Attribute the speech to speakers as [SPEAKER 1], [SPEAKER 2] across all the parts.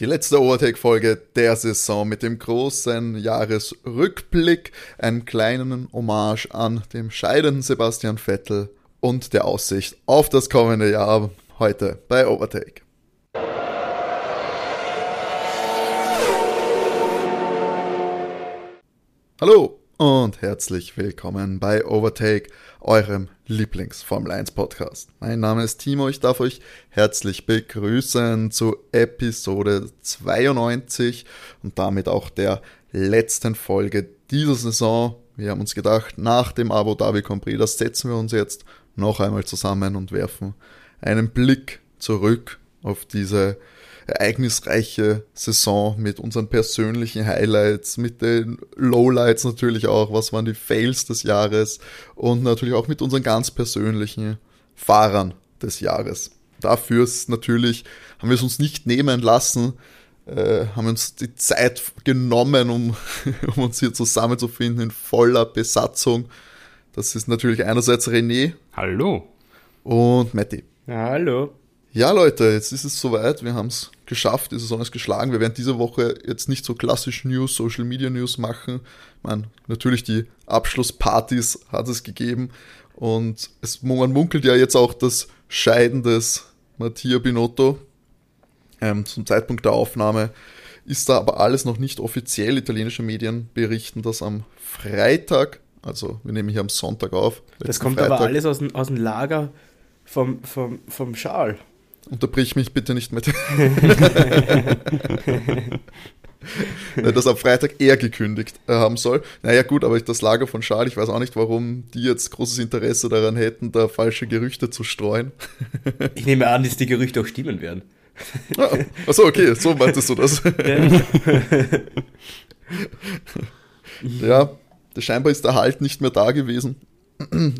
[SPEAKER 1] Die letzte Overtake-Folge der Saison mit dem großen Jahresrückblick, einen kleinen Hommage an dem scheidenden Sebastian Vettel und der Aussicht auf das kommende Jahr heute bei Overtake. Hallo und herzlich willkommen bei Overtake, eurem Lieblings-Formel 1 Podcast. Mein Name ist Timo, ich darf euch herzlich begrüßen zu Episode 92 und damit auch der letzten Folge dieser Saison. Wir haben uns gedacht, nach dem Abu Dhabi Grand Prix, das setzen wir uns jetzt noch einmal zusammen und werfen einen Blick zurück auf diese ereignisreiche Saison mit unseren persönlichen Highlights, mit den Lowlights natürlich auch, was waren die Fails des Jahres und natürlich auch mit unseren ganz persönlichen Fahrern des Jahres. Dafür ist natürlich, haben wir es uns nicht nehmen lassen, äh, haben uns die Zeit genommen, um, um uns hier zusammenzufinden in voller Besatzung. Das ist natürlich einerseits René.
[SPEAKER 2] Hallo.
[SPEAKER 1] Und Matti.
[SPEAKER 3] Hallo.
[SPEAKER 1] Ja, Leute, jetzt ist es soweit. Wir haben es geschafft. Die Saison ist geschlagen. Wir werden diese Woche jetzt nicht so klassisch News, Social Media News machen. Meine, natürlich die Abschlusspartys hat es gegeben. Und es, man munkelt ja jetzt auch das Scheiden des Mattia Binotto. Ähm, zum Zeitpunkt der Aufnahme ist da aber alles noch nicht offiziell. Italienische Medien berichten das am Freitag. Also wir nehmen hier am Sonntag auf.
[SPEAKER 3] Das kommt Freitag. aber alles aus dem, aus dem Lager vom, vom, vom Schal.
[SPEAKER 1] Unterbrich mich bitte nicht mit. das am Freitag eher gekündigt äh, haben soll. Naja, gut, aber das Lager von Schal, ich weiß auch nicht, warum die jetzt großes Interesse daran hätten, da falsche Gerüchte zu streuen.
[SPEAKER 3] ich nehme an, dass die Gerüchte auch stimmen werden.
[SPEAKER 1] Ah, achso, okay, so meintest du das. ja, scheinbar ist der Halt nicht mehr da gewesen.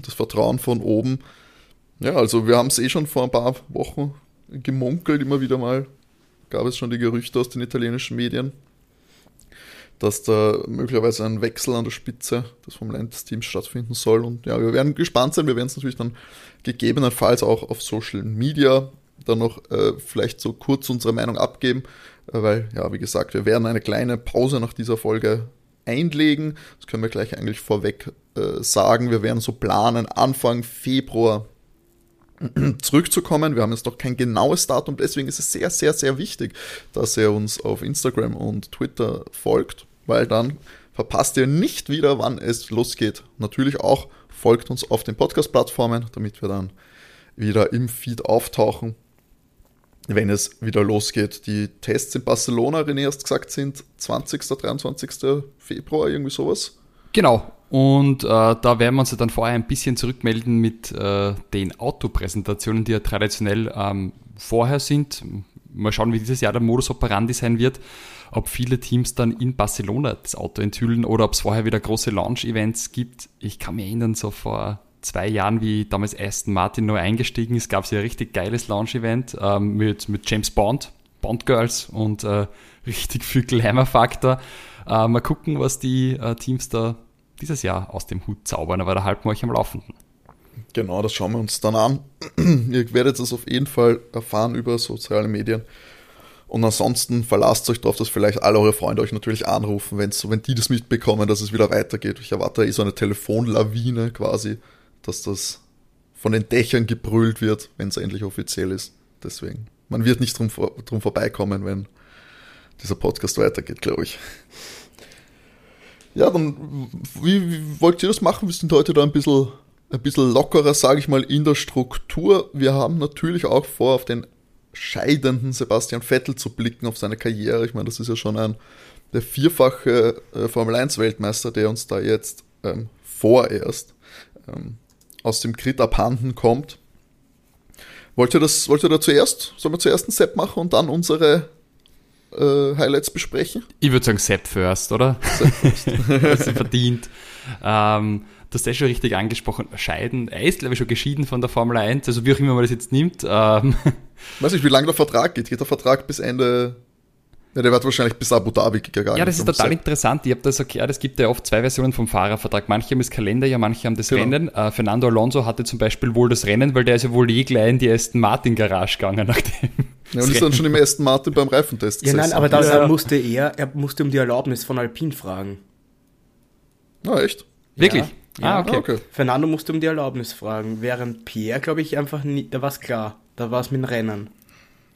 [SPEAKER 1] Das Vertrauen von oben. Ja, also wir haben es eh schon vor ein paar Wochen gemunkelt, immer wieder mal gab es schon die Gerüchte aus den italienischen Medien, dass da möglicherweise ein Wechsel an der Spitze des Formel 1 Teams stattfinden soll. Und ja, wir werden gespannt sein. Wir werden es natürlich dann gegebenenfalls auch auf Social Media dann noch äh, vielleicht so kurz unsere Meinung abgeben, äh, weil, ja, wie gesagt, wir werden eine kleine Pause nach dieser Folge einlegen. Das können wir gleich eigentlich vorweg äh, sagen. Wir werden so planen, Anfang Februar zurückzukommen. Wir haben jetzt noch kein genaues Datum, deswegen ist es sehr, sehr, sehr wichtig, dass ihr uns auf Instagram und Twitter folgt, weil dann verpasst ihr nicht wieder, wann es losgeht. Natürlich auch folgt uns auf den Podcast-Plattformen, damit wir dann wieder im Feed auftauchen, wenn es wieder losgeht. Die Tests in Barcelona, René, erst gesagt, sind 20. 23. Februar, irgendwie sowas.
[SPEAKER 2] Genau, und äh, da werden wir uns ja dann vorher ein bisschen zurückmelden mit äh, den Autopräsentationen, die ja traditionell ähm, vorher sind. Mal schauen, wie dieses Jahr der Modus operandi sein wird. Ob viele Teams dann in Barcelona das Auto enthüllen oder ob es vorher wieder große Launch-Events gibt. Ich kann mich erinnern, so vor zwei Jahren, wie damals Aston Martin neu eingestiegen ist, gab es ja ein richtig geiles Launch-Event ähm, mit, mit James Bond, Bond Girls und äh, richtig viel Glamour-Faktor. Äh, mal gucken, was die äh, Teams da dieses Jahr aus dem Hut zaubern, aber da halten wir euch am Laufenden.
[SPEAKER 1] Genau, das schauen wir uns dann an. Ihr werdet es auf jeden Fall erfahren über soziale Medien. Und ansonsten verlasst euch darauf, dass vielleicht alle eure Freunde euch natürlich anrufen, wenn's, wenn die das mitbekommen, dass es wieder weitergeht. Ich erwarte eh so eine Telefonlawine quasi, dass das von den Dächern gebrüllt wird, wenn es endlich offiziell ist. Deswegen, man wird nicht drum, drum vorbeikommen, wenn dieser Podcast weitergeht, glaube ich. Ja, dann, wie, wie wollt ihr das machen? Wir sind heute da ein bisschen, ein bisschen lockerer, sage ich mal, in der Struktur. Wir haben natürlich auch vor, auf den scheidenden Sebastian Vettel zu blicken, auf seine Karriere. Ich meine, das ist ja schon ein der vierfache äh, Formel 1 Weltmeister, der uns da jetzt ähm, vorerst ähm, aus dem Crit abhanden kommt. Wollt ihr das, wollt ihr da zuerst, sollen wir zuerst einen Set machen und dann unsere äh, Highlights besprechen?
[SPEAKER 2] Ich würde sagen Sepp first, oder? Sepp first. das verdient. Ähm, du hast ja schon richtig angesprochen, scheiden. Er ist, glaube ich, schon geschieden von der Formel 1, also wie auch immer man das jetzt nimmt. Ähm.
[SPEAKER 1] Weiß nicht, wie lange der Vertrag geht. Geht der Vertrag bis Ende Ja, der wird wahrscheinlich bis Abu Dhabi gegangen.
[SPEAKER 2] Ja, das ist total interessant. Ich habe das erklärt, es gibt ja oft zwei Versionen vom Fahrervertrag. Manche haben das Kalender, ja, manche haben das genau. Rennen. Uh, Fernando Alonso hatte zum Beispiel wohl das Rennen, weil der ist ja wohl eh gleich in die Aston Martin Garage gegangen, nachdem.
[SPEAKER 1] Ja, und ist dann schon im Aston Martin beim Reifentest
[SPEAKER 3] gesessen. Ja, nein, aber da ja. musste er, er musste um die Erlaubnis von Alpine fragen.
[SPEAKER 1] Ah, echt?
[SPEAKER 2] Wirklich?
[SPEAKER 3] Ja. Ah, okay. Ah, okay. Fernando musste um die Erlaubnis fragen, während Pierre, glaube ich, einfach nicht, da war es klar. Da war es mit dem Rennen.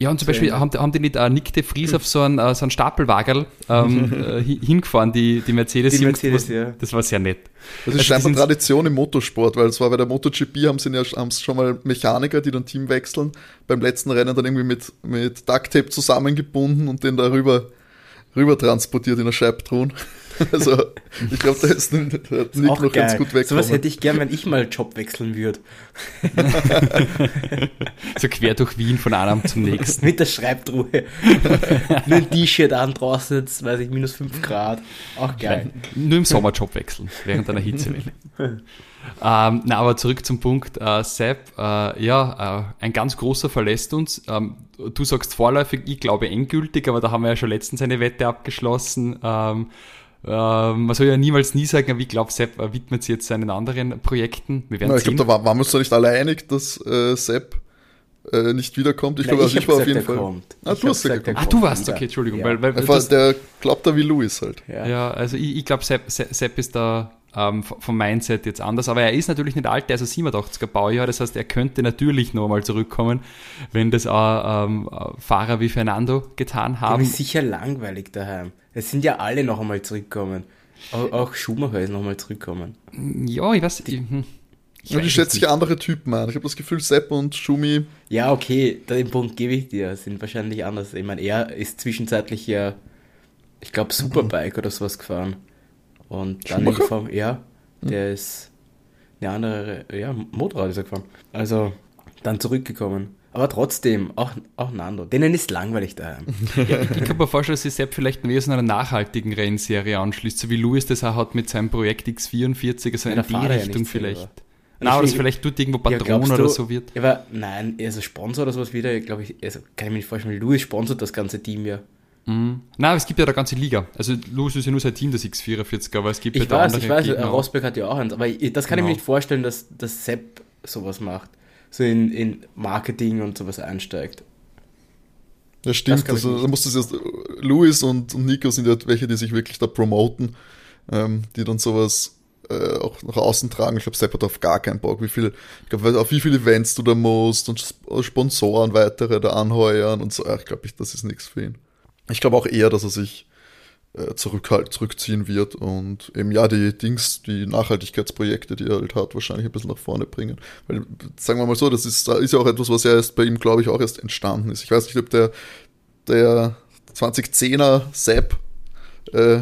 [SPEAKER 2] Ja, und zum Beispiel haben, haben die nicht äh, Nick de Vries auf so einen, äh, so einen Stapelwagerl ähm, äh, hingefahren, die, die Mercedes.
[SPEAKER 3] Die Mercedes was,
[SPEAKER 2] ja. Das war sehr nett.
[SPEAKER 1] Das ist also scheinbar Tradition im Motorsport, weil es war bei der MotoGP, haben sie ja haben schon mal Mechaniker, die dann Team wechseln, beim letzten Rennen dann irgendwie mit, mit Ducktape zusammengebunden und den darüber rüber transportiert in der Scheibtruhen. Also, ich glaube, da ist Nick
[SPEAKER 3] noch geil. ganz gut weg. So was hätte ich gern, wenn ich mal Job wechseln würde.
[SPEAKER 2] so quer durch Wien von einem zum nächsten.
[SPEAKER 3] Mit der Schreibtruhe. Nur ein T-Shirt an, draußen jetzt, weiß ich, minus 5 Grad. Auch geil.
[SPEAKER 2] Nur im Sommer Job wechseln, während einer Hitzewelle. ähm, na, aber zurück zum Punkt. Äh, Sepp, äh, ja, äh, ein ganz großer verlässt uns. Ähm, du sagst vorläufig, ich glaube endgültig, aber da haben wir ja schon letztens eine Wette abgeschlossen. Ähm, ähm, man soll ja niemals nie sagen, ich glaube, Sepp widmet sich jetzt seinen anderen Projekten.
[SPEAKER 1] Wir werden Na, ich glaube, da war, waren wir uns doch nicht alle einig, dass äh, Sepp äh, nicht wiederkommt. Ich glaube, also ich war auf jeden Fall. Kommt.
[SPEAKER 2] Ah, du hast gesagt, ah, du warst, okay, Entschuldigung. Ja. Weil, weil,
[SPEAKER 1] das, der glaubt da wie Louis halt.
[SPEAKER 2] Ja, ja also ich, ich glaube, Sepp, Sepp ist da ähm, vom Mindset jetzt anders. Aber er ist natürlich nicht alt, der ist ein 87er Baujahr. Das heißt, er könnte natürlich nochmal zurückkommen, wenn das auch ähm, Fahrer wie Fernando getan haben.
[SPEAKER 3] Das ist sicher langweilig daheim. Es sind ja alle noch einmal zurückgekommen. Auch, auch Schumacher ist noch einmal zurückgekommen.
[SPEAKER 2] Ja, ich weiß. Ich,
[SPEAKER 1] hm. Ich ja, die schätze sich andere Typen an. Ich habe das Gefühl, Sepp und Schumi.
[SPEAKER 3] Ja, okay, den Punkt gebe ich dir. Sind wahrscheinlich anders. Ich meine, er ist zwischenzeitlich ja, ich glaube, Superbike oder sowas gefahren. Und dann die Form, ja, der ist eine andere, ja, Motorrad ist er gefahren. Also dann zurückgekommen. Aber trotzdem, auch, auch Nando. Denen ist langweilig daheim.
[SPEAKER 2] ja, ich, ich kann mir vorstellen, dass sich Sepp vielleicht mehr so einer nachhaltigen Rennserie anschließt, so wie Louis das auch hat mit seinem Projekt X44, also in die Richtung ja vielleicht. Nein, oder es vielleicht tut irgendwo Patron ja, oder so wird.
[SPEAKER 3] Ja, aber nein, also Sponsor oder sowas wieder, glaube ich, also kann ich mir nicht vorstellen, Louis sponsert das ganze Team ja.
[SPEAKER 2] Mhm. Nein, es gibt ja eine ganze Liga. Also Louis ist ja nur sein Team, das X44, aber es gibt
[SPEAKER 3] ich
[SPEAKER 2] ja
[SPEAKER 3] weiß, andere Ich weiß, Gegner Rosberg hat ja auch eins, aber das kann genau. ich mir genau. nicht vorstellen, dass, dass Sepp sowas macht. So in, in Marketing und sowas einsteigt.
[SPEAKER 1] Ja, stimmt. Also, da muss das erst, Louis und, und Nico sind ja welche, die sich wirklich da promoten, ähm, die dann sowas äh, auch nach außen tragen. Ich glaube, Sepp hat auf gar keinen Bock, wie viel, ich glaube, auf wie viele Events du da musst und Sponsoren weitere da anheuern und so. Ja, ich glaube, das ist nichts für ihn. Ich glaube auch eher, dass er sich äh, zurückziehen wird und eben ja die Dings, die Nachhaltigkeitsprojekte, die er halt hat, wahrscheinlich ein bisschen nach vorne bringen. Weil, sagen wir mal so, das ist, ist ja auch etwas, was ja erst bei ihm, glaube ich, auch erst entstanden ist. Ich weiß nicht, ob der, der 2010er Sepp äh,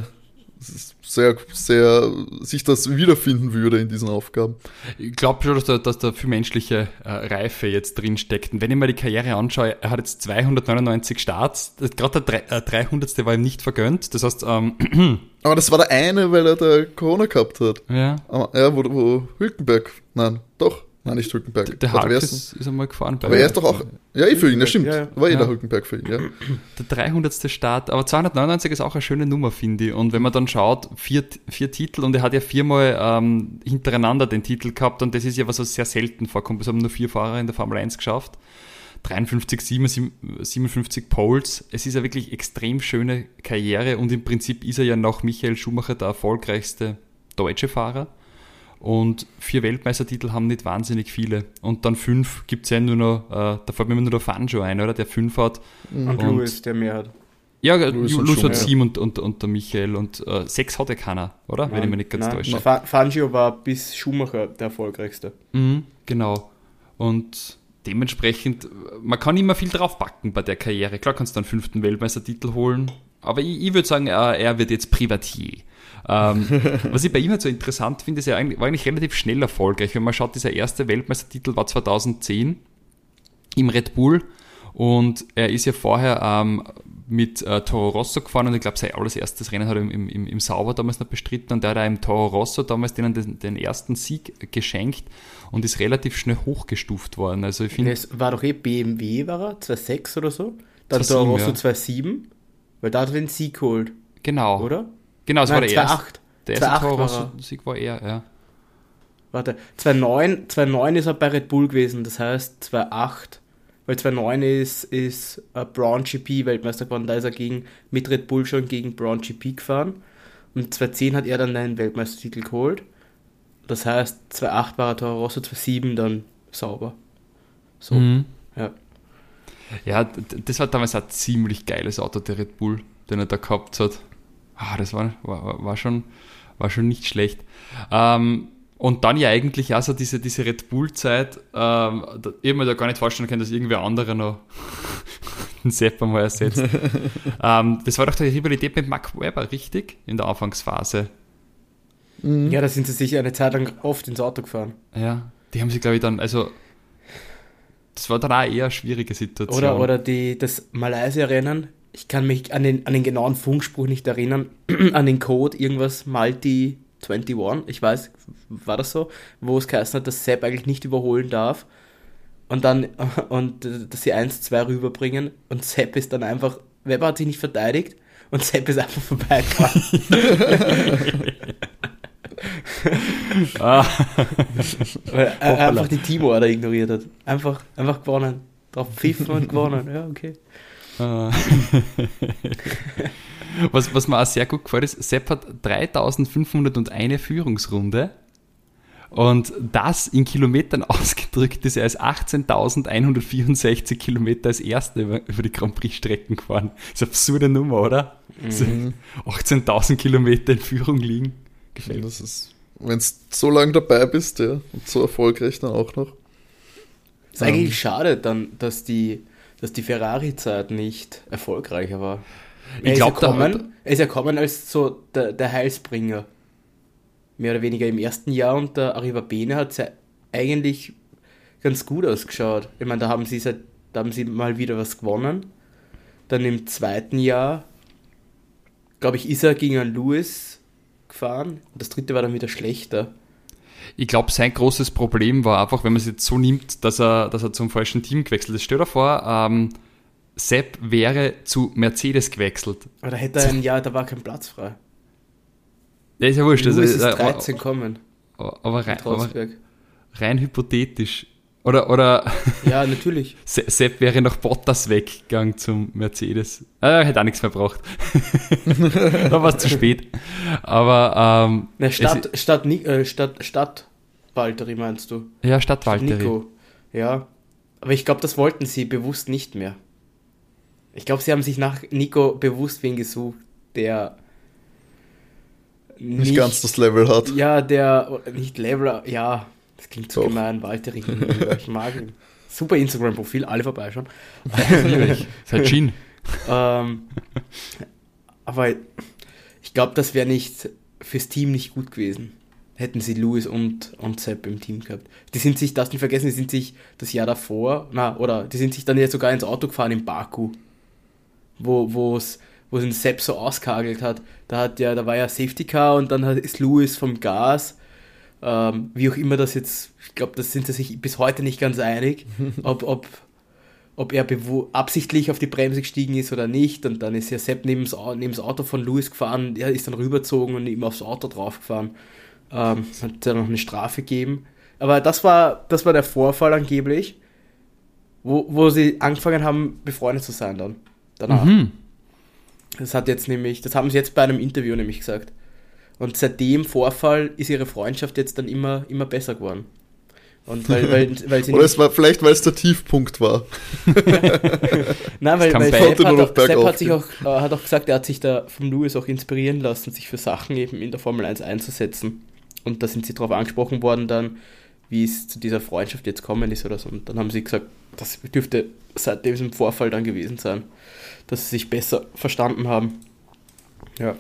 [SPEAKER 1] sehr, sehr sich das wiederfinden würde in diesen Aufgaben.
[SPEAKER 2] Ich glaube schon, dass da, dass da viel menschliche äh, Reife jetzt drin steckt. Und wenn ich mir die Karriere anschaue, er hat jetzt 299 Starts, gerade der äh, 300. war ihm nicht vergönnt. Das heißt, ähm,
[SPEAKER 1] aber das war der eine, weil er da Corona gehabt hat.
[SPEAKER 2] Ja.
[SPEAKER 1] ja, wo, wo Hülkenberg, nein, doch, Nein, nicht Hülkenberg.
[SPEAKER 2] Der, der Hulk ist, ist einmal gefahren.
[SPEAKER 1] Aber er ist doch auch, ja, eh für ihn, das stimmt. Ja, ja. War eh ja. der Hülkenberg für ihn, ja.
[SPEAKER 2] Der 300. Start, aber 299 ist auch eine schöne Nummer, finde ich. Und wenn man dann schaut, vier, vier Titel und er hat ja viermal ähm, hintereinander den Titel gehabt und das ist ja was, was sehr selten vorkommt. Es haben nur vier Fahrer in der Formel 1 geschafft. 53, 57 Poles. Es ist eine wirklich extrem schöne Karriere und im Prinzip ist er ja nach Michael Schumacher der erfolgreichste deutsche Fahrer. Und vier Weltmeistertitel haben nicht wahnsinnig viele. Und dann fünf gibt es ja nur noch, äh, da fällt mir nur der Fanjo ein, oder? Der fünf hat.
[SPEAKER 3] Und, und Louis, der mehr hat.
[SPEAKER 2] Ja, Louis hat sieben und, und, und der Michael. Und äh, sechs hat ja keiner, oder? Nein, Wenn ich mich nicht ganz täusche.
[SPEAKER 3] Fangio war bis Schumacher der erfolgreichste.
[SPEAKER 2] Mhm, genau. Und dementsprechend, man kann immer viel draufpacken bei der Karriere. Klar kannst du einen fünften Weltmeistertitel holen. Aber ich, ich würde sagen, er wird jetzt Privatier. Ähm, was ich bei ihm halt so interessant finde, ist er eigentlich, war eigentlich relativ schnell erfolgreich. Wenn man schaut, dieser erste Weltmeistertitel war 2010 im Red Bull und er ist ja vorher ähm, mit äh, Toro Rosso gefahren und ich glaube, sein allererstes Rennen hat er im, im, im Sauber damals noch bestritten und der hat auch im Toro Rosso damals denen den, den ersten Sieg geschenkt und ist relativ schnell hochgestuft worden. Also ich finde.
[SPEAKER 3] war doch eh BMW, war er? 2.6 oder so? Dann Toro Rosso ja. 2.7 Weil da hat er den Sieg geholt,
[SPEAKER 2] Genau.
[SPEAKER 3] oder?
[SPEAKER 2] Genau, das
[SPEAKER 3] Nein,
[SPEAKER 2] war der erste.
[SPEAKER 3] 2-8.
[SPEAKER 2] Der erste
[SPEAKER 3] 2-8
[SPEAKER 2] Tor
[SPEAKER 3] war
[SPEAKER 2] Sieg war er, ja.
[SPEAKER 3] Warte, 2-9 2-9 ist er bei Red Bull gewesen, das heißt 2-8, weil 2-9 ist, ist Brown GP Weltmeister geworden, da ist er gegen, mit Red Bull schon gegen Brown GP gefahren und 2-10 hat er dann den Weltmeistertitel geholt. Das heißt, 2-8 war er Toro Rosso, 2-7 dann sauber. So,
[SPEAKER 2] Mhm.
[SPEAKER 3] ja.
[SPEAKER 2] Ja, das war damals ein ziemlich geiles Auto, der Red Bull, den er da gehabt hat. Ah, das war, war, war, schon, war schon nicht schlecht. Ähm, und dann ja eigentlich auch so diese, diese Red Bull-Zeit, ähm, da, ich mir da gar nicht vorstellen können, dass irgendwer anderer noch den Sepp einmal ersetzt. ähm, das war doch die Rivalität mit Mark Webber, richtig? In der Anfangsphase.
[SPEAKER 3] ja, da sind sie sich eine Zeit lang oft ins Auto gefahren.
[SPEAKER 2] Ja, die haben sich, glaube ich, dann, also, das war dann auch eher eine schwierige Situation.
[SPEAKER 3] Oder, oder die, das Malaysia-Rennen, ich kann mich an den, an den genauen Funkspruch nicht erinnern, an den Code, irgendwas Multi 21, ich weiß, war das so, wo es geheißen hat, dass Sepp eigentlich nicht überholen darf. Und dann, und dass sie 1-2 rüberbringen. Und Sepp ist dann einfach, Weber hat sich nicht verteidigt. Und Sepp ist einfach vorbeigefahren.
[SPEAKER 2] Ah,
[SPEAKER 3] weil er
[SPEAKER 2] Hoppala.
[SPEAKER 3] einfach die Teamorder ignoriert hat. Einfach, einfach gewonnen. Drauf pfiffen und gewonnen, ja, okay.
[SPEAKER 2] Äh. was, was mir auch sehr gut gefällt ist, Sepp hat 3501 Führungsrunde und das in Kilometern ausgedrückt ist er als 18.164 Kilometer als Erster über, über die Grand Prix-Strecken gefahren. Das ist eine absurde Nummer, oder? So 18.000 Kilometer in Führung liegen. Gefällt mir.
[SPEAKER 1] Das ist, wenn du so lange dabei bist, ja, und so erfolgreich dann auch noch.
[SPEAKER 3] Ist eigentlich schade dann, dass die, dass die Ferrari-Zeit nicht erfolgreicher war.
[SPEAKER 2] Ich
[SPEAKER 3] Er ist
[SPEAKER 2] glaub,
[SPEAKER 3] ja
[SPEAKER 2] da-
[SPEAKER 3] kommen, er ist ja kommen als so der, der Heilsbringer. Mehr oder weniger im ersten Jahr und der Arriva Bene hat ja eigentlich ganz gut ausgeschaut. Ich meine, da haben sie seit, da haben sie mal wieder was gewonnen. Dann im zweiten Jahr, glaube ich, ist er gegen einen Lewis gefahren. Und das dritte war dann wieder schlechter.
[SPEAKER 2] Ich glaube, sein großes Problem war einfach, wenn man es jetzt so nimmt, dass er, dass er zum falschen Team gewechselt ist. Stell dir vor, ähm, Sepp wäre zu Mercedes gewechselt.
[SPEAKER 3] Aber da hätte er ein Jahr, da war kein Platz frei.
[SPEAKER 2] Ja, ist ja wurscht. Also,
[SPEAKER 3] Lewis ist
[SPEAKER 2] äh,
[SPEAKER 3] 13 kommen.
[SPEAKER 2] aber, aber, rein, aber rein hypothetisch. Oder, oder
[SPEAKER 3] Ja, natürlich.
[SPEAKER 2] Se- Sepp wäre nach Bottas weggegangen zum Mercedes. Äh, hätte auch nichts mehr braucht. da war es zu spät. Aber ähm,
[SPEAKER 3] Na,
[SPEAKER 2] es-
[SPEAKER 3] Stadt, Stadt, Ni- äh, Stadt, Stadt Valtteri meinst du?
[SPEAKER 2] ja, Stadt Valtteri.
[SPEAKER 3] Nico. Ja. Aber ich glaube, das wollten sie bewusst nicht mehr. Ich glaube, sie haben sich nach Nico bewusst wen gesucht, der
[SPEAKER 1] Nicht, ganz das Level hat.
[SPEAKER 3] Ja, der nicht Level, ja, das klingt so
[SPEAKER 1] Doch.
[SPEAKER 3] gemein, gegenüber. Ich mag ihn. Super Instagram-Profil, alle vorbeischauen.
[SPEAKER 2] Natürlich. Ist halt
[SPEAKER 3] ähm, aber ich glaube, das wäre nicht fürs Team nicht gut gewesen. Hätten sie Lewis und, und Sepp im Team gehabt. Die sind sich, darfst nicht vergessen, die sind sich das Jahr davor, na, oder die sind sich dann ja sogar ins Auto gefahren in Baku. Wo, wo es, wo es den Sepp so auskagelt hat. Da hat ja, da war ja Safety Car und dann hat, ist Lewis vom Gas. Ähm, wie auch immer das jetzt, ich glaube, das sind sie sich bis heute nicht ganz einig, ob, ob, ob er absichtlich auf die Bremse gestiegen ist oder nicht. Und dann ist ja Sepp neben das, neben das Auto von Lewis gefahren, er ist dann rübergezogen und ihm aufs Auto draufgefahren. Ähm, hat ja noch eine Strafe gegeben. Aber das war, das war der Vorfall angeblich, wo, wo sie angefangen haben, befreundet zu sein dann. Danach.
[SPEAKER 2] Mhm.
[SPEAKER 3] Das hat jetzt nämlich, das haben sie jetzt bei einem Interview nämlich gesagt. Und seit dem Vorfall ist ihre Freundschaft jetzt dann immer, immer besser geworden. Und weil, weil, weil sie
[SPEAKER 1] Oder es war vielleicht, weil es der Tiefpunkt war.
[SPEAKER 3] Nein, weil, weil Sepp, hat auch, Sepp hat, sich auch, äh, hat auch gesagt, er hat sich da vom Lewis auch inspirieren lassen, sich für Sachen eben in der Formel 1 einzusetzen. Und da sind sie darauf angesprochen worden dann, wie es zu dieser Freundschaft jetzt kommen ist oder so. Und dann haben sie gesagt, das dürfte seit diesem Vorfall dann gewesen sein, dass sie sich besser verstanden haben. Ja.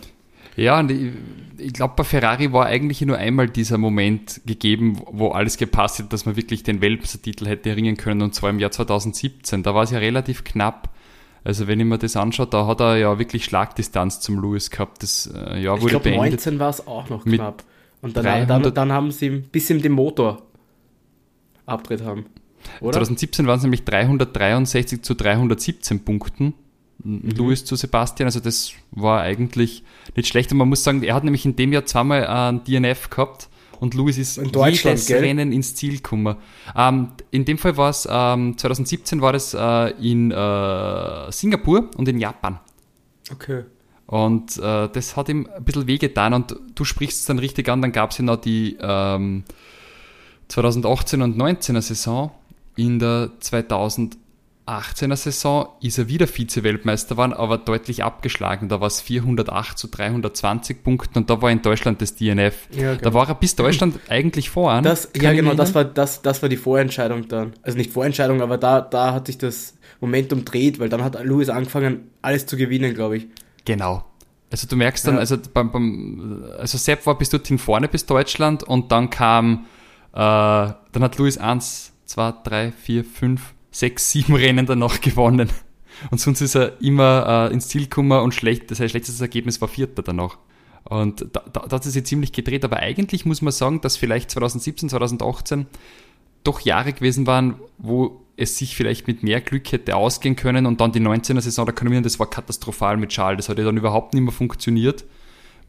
[SPEAKER 2] Ja, und ich, ich glaube, bei Ferrari war eigentlich nur einmal dieser Moment gegeben, wo alles gepasst hat, dass man wirklich den Weltmeistertitel hätte erringen können, und zwar im Jahr 2017. Da war es ja relativ knapp. Also wenn ich mir das anschaue, da hat er ja wirklich Schlagdistanz zum Lewis gehabt. Das äh, Jahr
[SPEAKER 3] Ich
[SPEAKER 2] wurde
[SPEAKER 3] glaube,
[SPEAKER 2] beendet.
[SPEAKER 3] 19 war es auch noch knapp. Und dann, dann,
[SPEAKER 2] 300
[SPEAKER 3] dann haben sie bis sie den Motor abgedreht haben. Oder?
[SPEAKER 2] 2017 waren es nämlich 363 zu 317 Punkten. Mhm. Lewis zu Sebastian. Also das war eigentlich nicht schlecht. Und man muss sagen, er hat nämlich in dem Jahr zweimal ein DNF gehabt und Lewis ist
[SPEAKER 3] in jedes gell?
[SPEAKER 2] Rennen ins Ziel gekommen. Ähm, in dem Fall war es, ähm, 2017 war das äh, in äh, Singapur und in Japan.
[SPEAKER 3] Okay.
[SPEAKER 2] Und äh, das hat ihm ein bisschen wehgetan und du sprichst es dann richtig an, dann gab es ja noch die ähm, 2018 und 19er Saison. In der 2018er Saison ist er wieder Vize-Weltmeister geworden, aber deutlich abgeschlagen. Da war es 408 zu 320 Punkten und da war in Deutschland das DNF. Ja, genau. Da war er bis Deutschland eigentlich voran.
[SPEAKER 3] Das, ja, genau, das war, das, das war die Vorentscheidung dann. Also nicht Vorentscheidung, aber da, da hat sich das Momentum dreht, weil dann hat Louis angefangen, alles zu gewinnen, glaube ich.
[SPEAKER 2] Genau. Also du merkst dann, ja. also beim, beim, also Sepp war bis dorthin vorne bis Deutschland und dann kam, äh, dann hat Louis 1, 2, 3, 4, 5, 6, 7 Rennen danach gewonnen. Und sonst ist er immer äh, ins Ziel gekommen und schlecht, das heißt, schlechtes Ergebnis war Vierter danach. Und da, da, da hat es sich ziemlich gedreht, aber eigentlich muss man sagen, dass vielleicht 2017, 2018 doch Jahre gewesen waren, wo es sich vielleicht mit mehr Glück hätte ausgehen können und dann die 19er Saison, ich mich das war katastrophal mit Charles. Das hat ja dann überhaupt nicht mehr funktioniert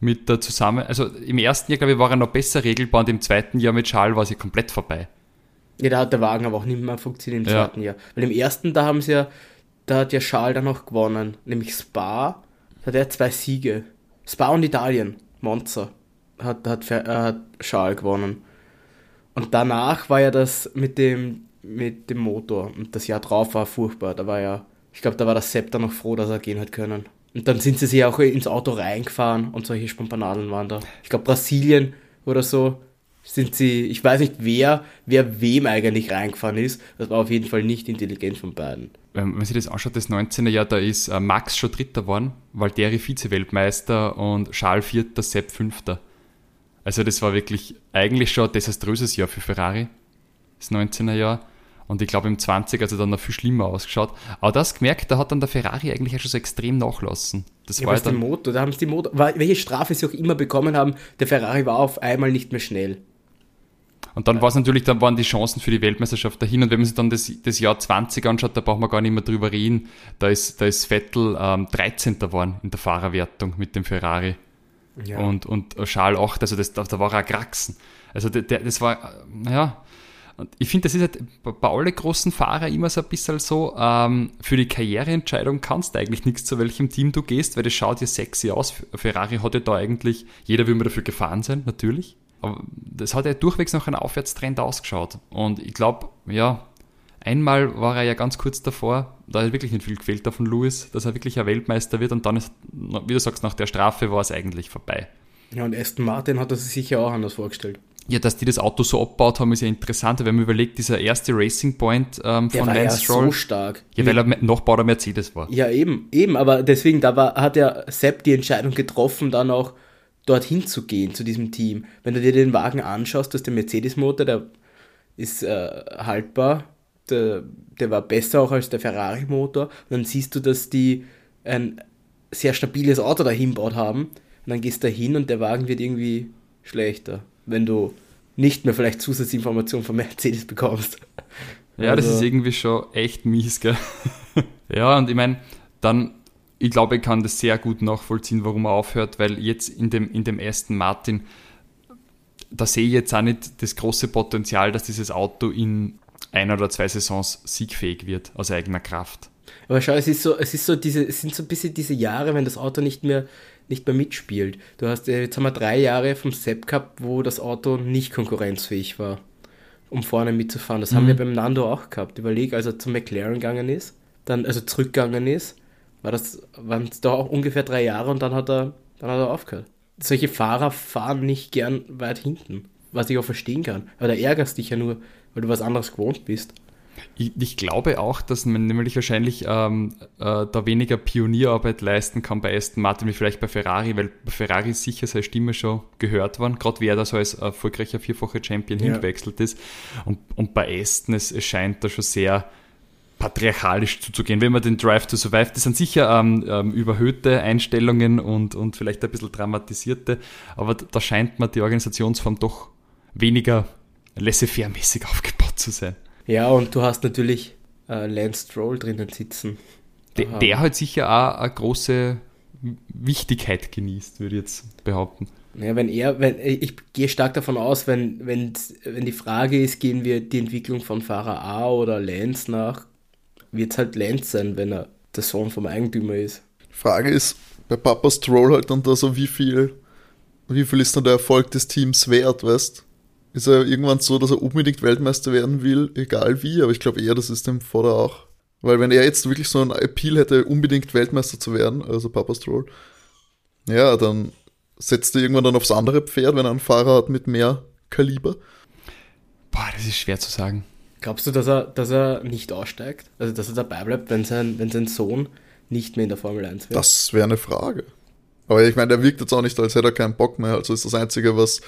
[SPEAKER 2] mit der Zusammen... Also im ersten Jahr, glaube ich, war er noch besser regelbar und im zweiten Jahr mit Charles war sie komplett vorbei.
[SPEAKER 3] Ja, da hat der Wagen aber auch nicht mehr funktioniert im ja. zweiten Jahr. Weil im ersten, da haben sie ja, da hat ja Charles dann noch gewonnen, nämlich Spa, da hat er zwei Siege. Spa und Italien, Monza, hat, hat, äh, hat Charles gewonnen. Und danach war ja das mit dem mit dem Motor. Und das Jahr drauf war furchtbar. Da war ja, ich glaube, da war der Sepp dann noch froh, dass er gehen hat können. Und dann sind sie sich auch ins Auto reingefahren und solche Spompanadeln waren da. Ich glaube, Brasilien oder so sind sie, ich weiß nicht wer, wer wem eigentlich reingefahren ist. Das war auf jeden Fall nicht intelligent von beiden.
[SPEAKER 2] Wenn man sich das anschaut, das 19. Jahr, da ist äh, Max schon Dritter geworden, Valtteri Vize-Weltmeister und Charles Vierter, Sepp Fünfter. Also das war wirklich eigentlich schon ein desaströses Jahr für Ferrari, das 19er Jahr. Und ich glaube, im 20 hat er dann noch viel schlimmer ausgeschaut. Aber das gemerkt, da hat dann der Ferrari eigentlich auch schon so extrem nachlassen.
[SPEAKER 3] Das ja, war dann, Motor, da haben sie die Motor, welche Strafe sie auch immer bekommen haben, der Ferrari war auf einmal nicht mehr schnell.
[SPEAKER 2] Und dann war es natürlich, dann waren die Chancen für die Weltmeisterschaft dahin. Und wenn man sich dann das, das Jahr 20 anschaut, da braucht man gar nicht mehr drüber reden. Da ist, da ist Vettel ähm, 13. geworden in der Fahrerwertung mit dem Ferrari. Ja. Und, und Charles 8, also das, da war er Kraxen. Also der, der, das war, ja, und ich finde, das ist halt bei allen großen Fahrern immer so ein bisschen so, ähm, für die Karriereentscheidung kannst du eigentlich nichts, zu welchem Team du gehst, weil das schaut ja sexy aus. Ferrari hat ja da eigentlich, jeder will mir dafür gefahren sein, natürlich. Aber das hat ja durchwegs noch ein Aufwärtstrend ausgeschaut. Und ich glaube, ja, einmal war er ja ganz kurz davor, da hat wirklich nicht viel gefehlt da von Lewis, dass er wirklich ein Weltmeister wird und dann ist, wie du sagst, nach der Strafe war es eigentlich vorbei.
[SPEAKER 3] Ja, und Aston Martin hat er sich sicher auch anders vorgestellt.
[SPEAKER 2] Ja, dass die das Auto so abgebaut haben, ist ja interessant, wenn man überlegt, dieser erste Racing Point ähm, von Lance
[SPEAKER 3] Stroll. so stark.
[SPEAKER 2] Ja, weil er Nachbau der Mercedes war.
[SPEAKER 3] Ja, eben, eben, aber deswegen, da war, hat ja Sepp die Entscheidung getroffen, dann auch dorthin zu gehen, zu diesem Team. Wenn du dir den Wagen anschaust, dass der Mercedes-Motor, der ist äh, haltbar, der, der war besser auch als der Ferrari-Motor. Dann siehst du, dass die ein sehr stabiles Auto dahin baut haben. Und dann gehst du da hin und der Wagen wird irgendwie schlechter wenn du nicht mehr vielleicht Zusatzinformationen von Mercedes bekommst.
[SPEAKER 2] Ja, also. das ist irgendwie schon echt mies, gell? ja, und ich meine, dann, ich glaube, ich kann das sehr gut nachvollziehen, warum er aufhört, weil jetzt in dem, in dem ersten Martin, da sehe ich jetzt auch nicht das große Potenzial, dass dieses Auto in ein oder zwei Saisons siegfähig wird, aus eigener Kraft.
[SPEAKER 3] Aber schau, es ist so, es ist so diese, es sind so ein bisschen diese Jahre, wenn das Auto nicht mehr nicht mehr mitspielt. Du hast, äh, jetzt haben wir drei Jahre vom Sepp gehabt, wo das Auto nicht konkurrenzfähig war, um vorne mitzufahren. Das mhm. haben wir beim Nando auch gehabt. Überleg, als er zum McLaren gegangen ist, dann, also zurückgegangen ist, war das, waren es da auch ungefähr drei Jahre und dann hat er, dann hat er aufgehört. Solche Fahrer fahren nicht gern weit hinten, was ich auch verstehen kann. Aber da ärgerst dich ja nur, weil du was anderes gewohnt bist.
[SPEAKER 2] Ich, ich, glaube auch, dass man nämlich wahrscheinlich ähm, äh, da weniger Pionierarbeit leisten kann bei Aston Martin wie vielleicht bei Ferrari, weil bei Ferrari sicher seine Stimme schon gehört worden, gerade wer da so als erfolgreicher vierfacher Champion ja. hingewechselt ist. Und, und bei Aston, es, es scheint da schon sehr patriarchalisch zuzugehen. Wenn man den Drive to Survive, das sind sicher ähm, ähm, überhöhte Einstellungen und, und vielleicht ein bisschen dramatisierte, aber da scheint man die Organisationsform doch weniger laissez-faire-mäßig aufgebaut zu sein.
[SPEAKER 3] Ja, und du hast natürlich äh, Lance Stroll drinnen sitzen.
[SPEAKER 2] der, der halt sicher auch eine große Wichtigkeit genießt, würde ich jetzt behaupten.
[SPEAKER 3] Ja, wenn er, wenn, ich gehe stark davon aus, wenn, wenn, wenn die Frage ist, gehen wir die Entwicklung von Fahrer A oder Lance nach, wird es halt Lance sein, wenn er der Sohn vom Eigentümer ist.
[SPEAKER 1] Die Frage ist bei Papa Stroll halt dann da so, wie viel, wie viel ist dann der Erfolg des Teams wert, weißt Ist er irgendwann so, dass er unbedingt Weltmeister werden will, egal wie, aber ich glaube eher, das ist dem Vorder auch. Weil wenn er jetzt wirklich so ein Appeal hätte, unbedingt Weltmeister zu werden, also Papa Stroll, ja, dann setzt er irgendwann dann aufs andere Pferd, wenn er einen Fahrer hat mit mehr Kaliber.
[SPEAKER 2] Boah, das ist schwer zu sagen.
[SPEAKER 3] Glaubst du, dass er, dass er nicht aussteigt? Also, dass er dabei bleibt, wenn sein, wenn sein Sohn nicht mehr in der Formel 1
[SPEAKER 1] wäre? Das wäre eine Frage. Aber ich meine, der wirkt jetzt auch nicht, als hätte er keinen Bock mehr. Also ist das Einzige, was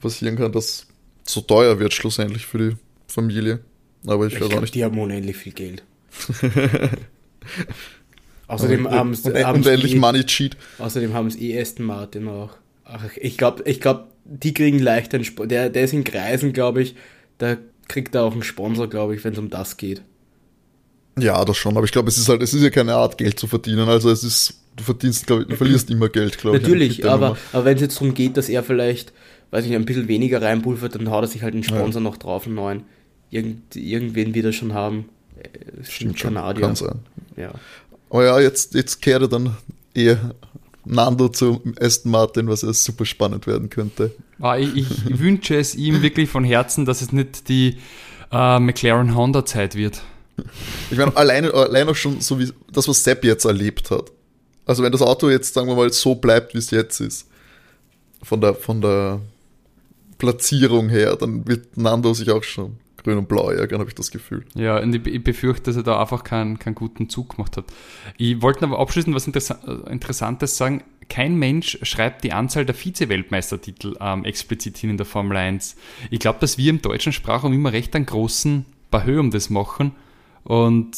[SPEAKER 1] passieren kann, dass so teuer wird schlussendlich für die Familie. Aber ich, ich weiß auch nicht.
[SPEAKER 3] Die haben unendlich viel Geld. außerdem haben
[SPEAKER 1] sie. Unendlich eh, Money Cheat.
[SPEAKER 3] Außerdem haben es eh Aston Martin auch. Ach, ich glaube, ich glaub, die kriegen leicht einen Sponsor. Der, der ist in Kreisen, glaube ich. Da kriegt er auch einen Sponsor, glaube ich, wenn es um das geht.
[SPEAKER 1] Ja, das schon, aber ich glaube, es ist halt, es ist ja keine Art, Geld zu verdienen. Also es ist, du verdienst, glaube ich, du verlierst immer Geld, glaube
[SPEAKER 3] ich. Natürlich, aber, aber wenn es jetzt darum geht, dass er vielleicht, weiß ich ein bisschen weniger reinpulvert, dann haut er sich halt einen Sponsor ja. noch drauf, einen neuen. Irgend, irgendwen wird er schon haben.
[SPEAKER 1] Äh, Stimmt schon, Kanadier. kann sein. Ja. Aber ja, jetzt, jetzt kehrt er dann eher Nando zu Aston Martin, was ja super spannend werden könnte.
[SPEAKER 2] Ah, ich, ich wünsche es ihm wirklich von Herzen, dass es nicht die äh, McLaren Honda Zeit wird.
[SPEAKER 1] Ich meine, alleine, allein auch schon so wie das, was Sepp jetzt erlebt hat. Also wenn das Auto jetzt, sagen wir mal, so bleibt, wie es jetzt ist, von der, von der Platzierung her, dann wird Nando sich auch schon grün und blau ärgern, habe ich das Gefühl.
[SPEAKER 2] Ja, und ich, ich, befürchte, dass er da einfach keinen, keinen guten Zug gemacht hat. Ich wollte aber abschließend was Interessa Interessantes sagen. Kein Mensch schreibt die Anzahl der Vize-Weltmeistertitel ähm, explizit hin in der Formel 1. Ich glaube, dass wir im deutschen Sprachraum immer recht einen großen Bahö um das machen und